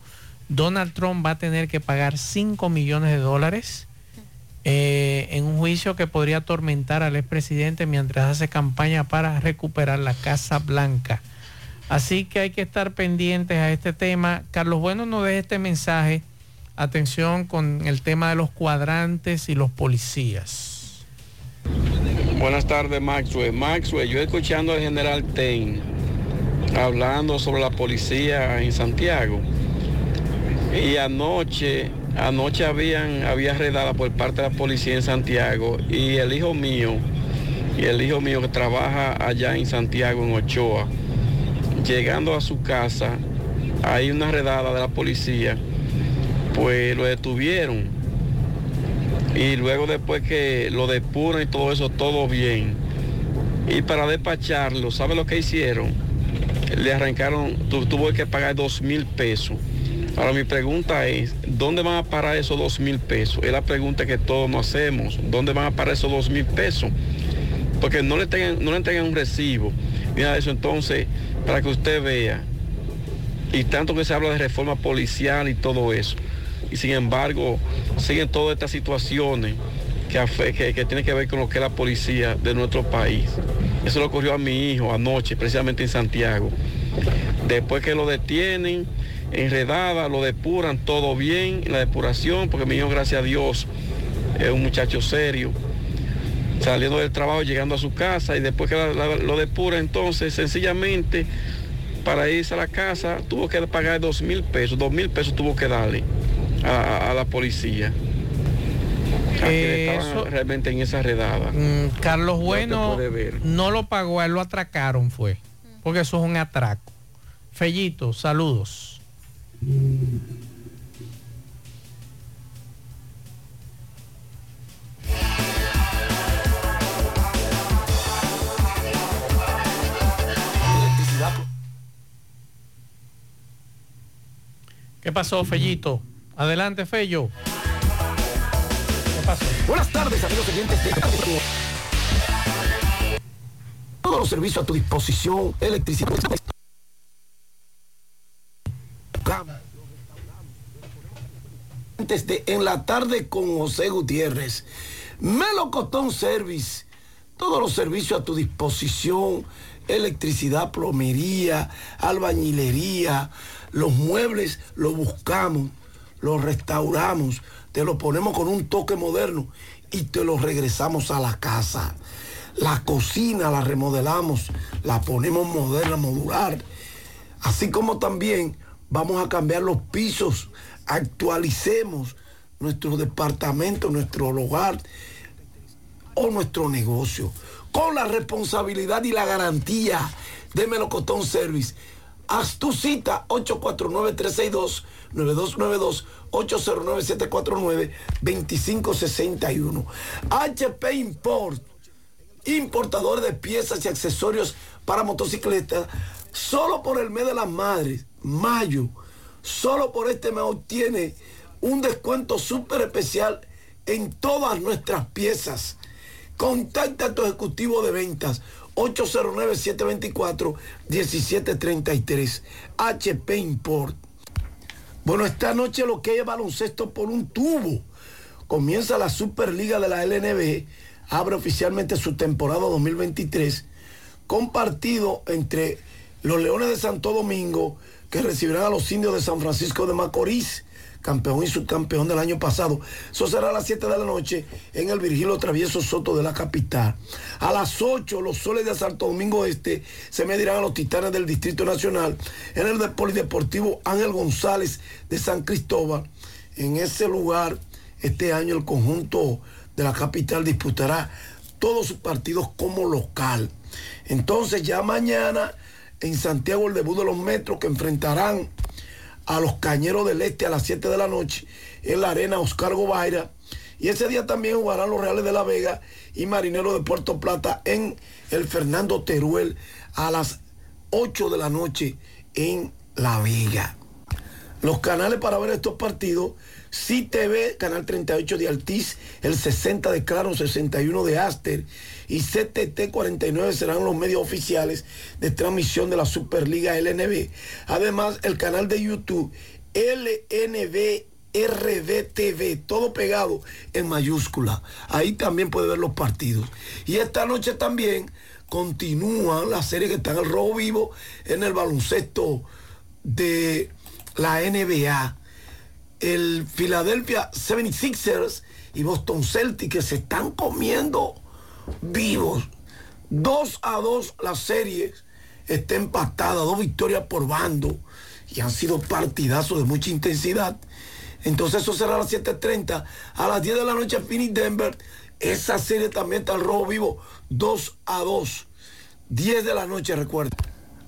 Donald Trump va a tener que pagar 5 millones de dólares eh, en un juicio que podría atormentar al expresidente mientras hace campaña para recuperar la Casa Blanca. Así que hay que estar pendientes a este tema. Carlos Bueno nos deja este mensaje. Atención con el tema de los cuadrantes y los policías. Buenas tardes, Maxwell. Maxwell, yo escuchando al general Ten hablando sobre la policía en Santiago. Y anoche, anoche habían, había redada por parte de la policía en Santiago y el hijo mío, y el hijo mío que trabaja allá en Santiago, en Ochoa, llegando a su casa, hay una redada de la policía, pues lo detuvieron. Y luego después que lo depuran y todo eso, todo bien. Y para despacharlo, ¿sabe lo que hicieron? Le arrancaron, tu- tuvo que pagar dos mil pesos. Ahora mi pregunta es, ¿dónde van a parar esos dos mil pesos? Es la pregunta que todos nos hacemos. ¿Dónde van a parar esos dos mil pesos? Porque no le tengan, no le tengan un recibo. De eso. Entonces, para que usted vea, y tanto que se habla de reforma policial y todo eso, y sin embargo, siguen todas estas situaciones que, que, que tienen que ver con lo que es la policía de nuestro país. Eso le ocurrió a mi hijo anoche, precisamente en Santiago. Después que lo detienen, enredada, lo depuran, todo bien, la depuración, porque mi hijo, gracias a Dios, es un muchacho serio saliendo del trabajo, llegando a su casa y después que la- la- lo depura, entonces sencillamente para irse a la casa tuvo que pagar dos mil pesos, dos mil pesos tuvo que darle a, a la policía. Estaban Eso- realmente en esa redada. Mm, Carlos Bueno ver. no lo pagó, a él lo atracaron fue, porque eso es un atraco. Fellito, saludos. ¿Qué pasó, Fellito? Adelante, Fello. ¿Qué pasó? Buenas tardes, amigos oyentes de Todos los servicios a tu disposición, electricidad. De en la tarde con José Gutiérrez. Melocotón Service. Todos los servicios a tu disposición. Electricidad, plomería, albañilería. Los muebles los buscamos, los restauramos, te los ponemos con un toque moderno y te los regresamos a la casa. La cocina la remodelamos, la ponemos moderna, modular. Así como también vamos a cambiar los pisos, actualicemos nuestro departamento, nuestro hogar o nuestro negocio. Con la responsabilidad y la garantía de Melocotón Service. Haz tu cita 849-362-9292, 809-749-2561. HP Import, importador de piezas y accesorios para motocicletas, solo por el mes de las madres, mayo, solo por este mes obtiene un descuento súper especial en todas nuestras piezas. Contacta a tu ejecutivo de ventas 809-724-1733 HP Import. Bueno, esta noche lo que es baloncesto por un tubo. Comienza la Superliga de la LNB, abre oficialmente su temporada 2023 con partido entre los Leones de Santo Domingo que recibirán a los indios de San Francisco de Macorís, campeón y subcampeón del año pasado. Eso será a las 7 de la noche en el Virgilio Travieso Soto de la capital. A las 8 los soles de Santo Domingo Este se medirán a los titanes del Distrito Nacional en el de- Polideportivo Ángel González de San Cristóbal. En ese lugar, este año el conjunto de la capital disputará todos sus partidos como local. Entonces ya mañana en Santiago el debut de los metros que enfrentarán a los Cañeros del Este a las 7 de la noche en la arena Oscar Gobaira. Y ese día también jugarán los Reales de la Vega y Marineros de Puerto Plata en el Fernando Teruel a las 8 de la noche en La Vega. Los canales para ver estos partidos, CTV, canal 38 de Altiz, el 60 de Claro, 61 de Aster y CTT 49 serán los medios oficiales de transmisión de la Superliga LNB. Además, el canal de YouTube LNB RDTV, todo pegado en mayúscula. Ahí también puede ver los partidos. Y esta noche también continúan las series que están al rojo vivo en el baloncesto de la NBA. El Philadelphia 76ers y Boston Celtics que se están comiendo vivos. 2 a 2 las series está empatada, dos victorias por bando y han sido partidazos de mucha intensidad. Entonces eso será a las 7.30. A las 10 de la noche Phoenix Denver. Esa serie también está al rojo vivo. 2 a 2. 10 de la noche, recuerda.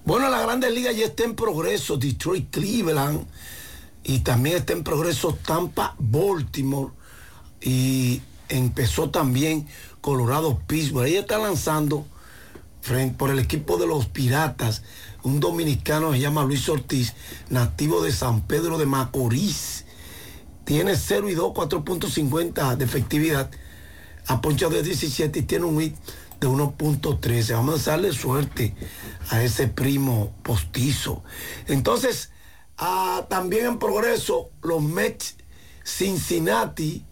Bueno, la Grandes Liga ya está en progreso. Detroit, Cleveland. Y también está en progreso Tampa, Baltimore. Y empezó también Colorado, Pittsburgh. Ahí está lanzando por el equipo de los Piratas un dominicano se llama Luis Ortiz, nativo de San Pedro de Macorís. Tiene 0 y 2, 4.50 de efectividad. A poncha de 17 y tiene un hit de 1.13. Vamos a darle suerte a ese primo postizo. Entonces, ah, también en progreso, los Mets Cincinnati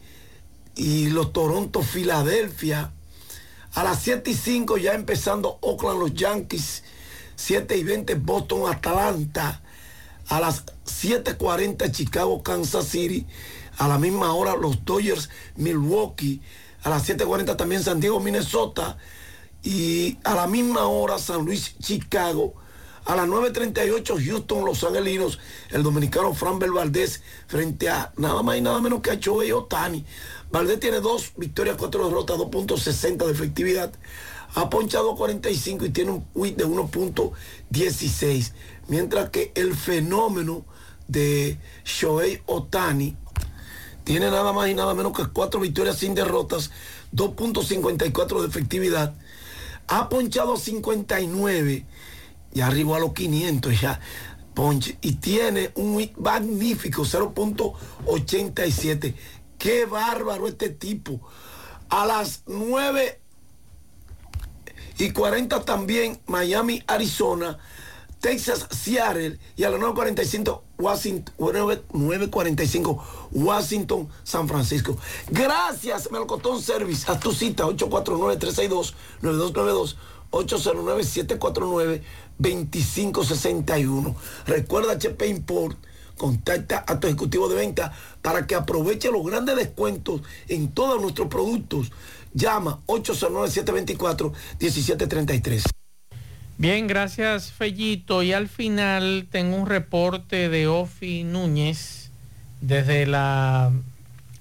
y los Toronto Filadelfia. A las 7 y 5 ya empezando Oakland los Yankees. 7 y 20 Boston Atlanta. A las 7.40 Chicago Kansas City. A la misma hora los Dodgers Milwaukee. A las 7.40 también San Diego Minnesota. Y a la misma hora San Luis Chicago. A las 9.38 Houston, Los Angelinos, el dominicano Fran Valdés frente a nada más y nada menos que a Choey Otani. Valdés tiene dos victorias, cuatro derrotas, 2.60 de efectividad. Ha ponchado 45 y tiene un WIT de 1.16. Mientras que el fenómeno de Shohei Otani tiene nada más y nada menos que cuatro victorias sin derrotas, 2.54 de efectividad. Ha ponchado 59 y arriba a los 500 ya. Ponche, y tiene un magnífico, 0.87. Qué bárbaro este tipo. A las 9 y 40 también Miami, Arizona, Texas, Seattle y a las 9.45 Washington, 9.45 Washington, San Francisco. Gracias, Melcotón Service. A tu cita 849-362-9292. 809-749-2561. Recuerda HP Import. Contacta a tu ejecutivo de venta para que aproveche los grandes descuentos en todos nuestros productos. Llama 809-724-1733. Bien, gracias Fellito. Y al final tengo un reporte de Ofi Núñez desde la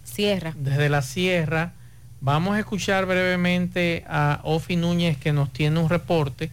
Sierra. Desde la Sierra. Vamos a escuchar brevemente a Ofi Núñez que nos tiene un reporte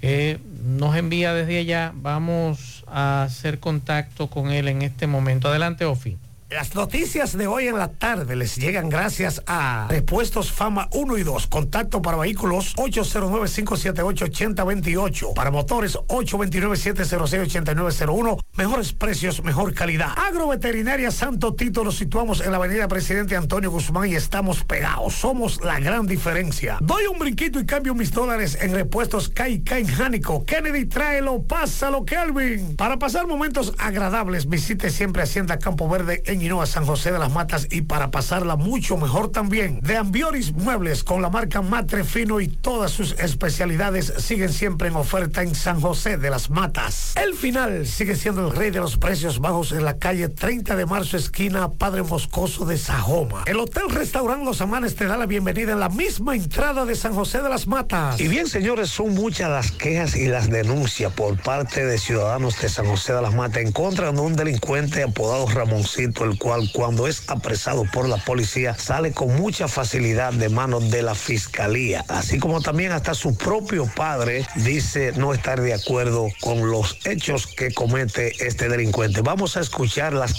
que nos envía desde allá. Vamos a hacer contacto con él en este momento. Adelante, Ofi. Las noticias de hoy en la tarde les llegan gracias a Repuestos Fama 1 y 2. Contacto para vehículos 809-578-8028. Para motores 829-706-8901. Mejores precios, mejor calidad. Agroveterinaria Santo Tito nos situamos en la avenida Presidente Antonio Guzmán y estamos pegados. Somos la gran diferencia. Doy un brinquito y cambio mis dólares en repuestos Kai Kai Jánico. Kennedy, tráelo, pásalo, Kelvin. Para pasar momentos agradables, visite siempre Hacienda Campo Verde en a San José de las Matas y para pasarla mucho mejor también. De Ambioris Muebles con la marca Matre Fino y todas sus especialidades siguen siempre en oferta en San José de las Matas. El final sigue siendo el rey de los precios bajos en la calle 30 de marzo esquina Padre Moscoso de Sajoma. El Hotel Restaurant Los Amanes te da la bienvenida en la misma entrada de San José de las Matas. Y bien señores, son muchas las quejas y las denuncias por parte de ciudadanos de San José de las Matas en contra de un delincuente apodado Ramoncito, el cual cuando es apresado por la policía sale con mucha facilidad de manos de la fiscalía, así como también hasta su propio padre dice no estar de acuerdo con los hechos que comete este delincuente. Vamos a escuchar las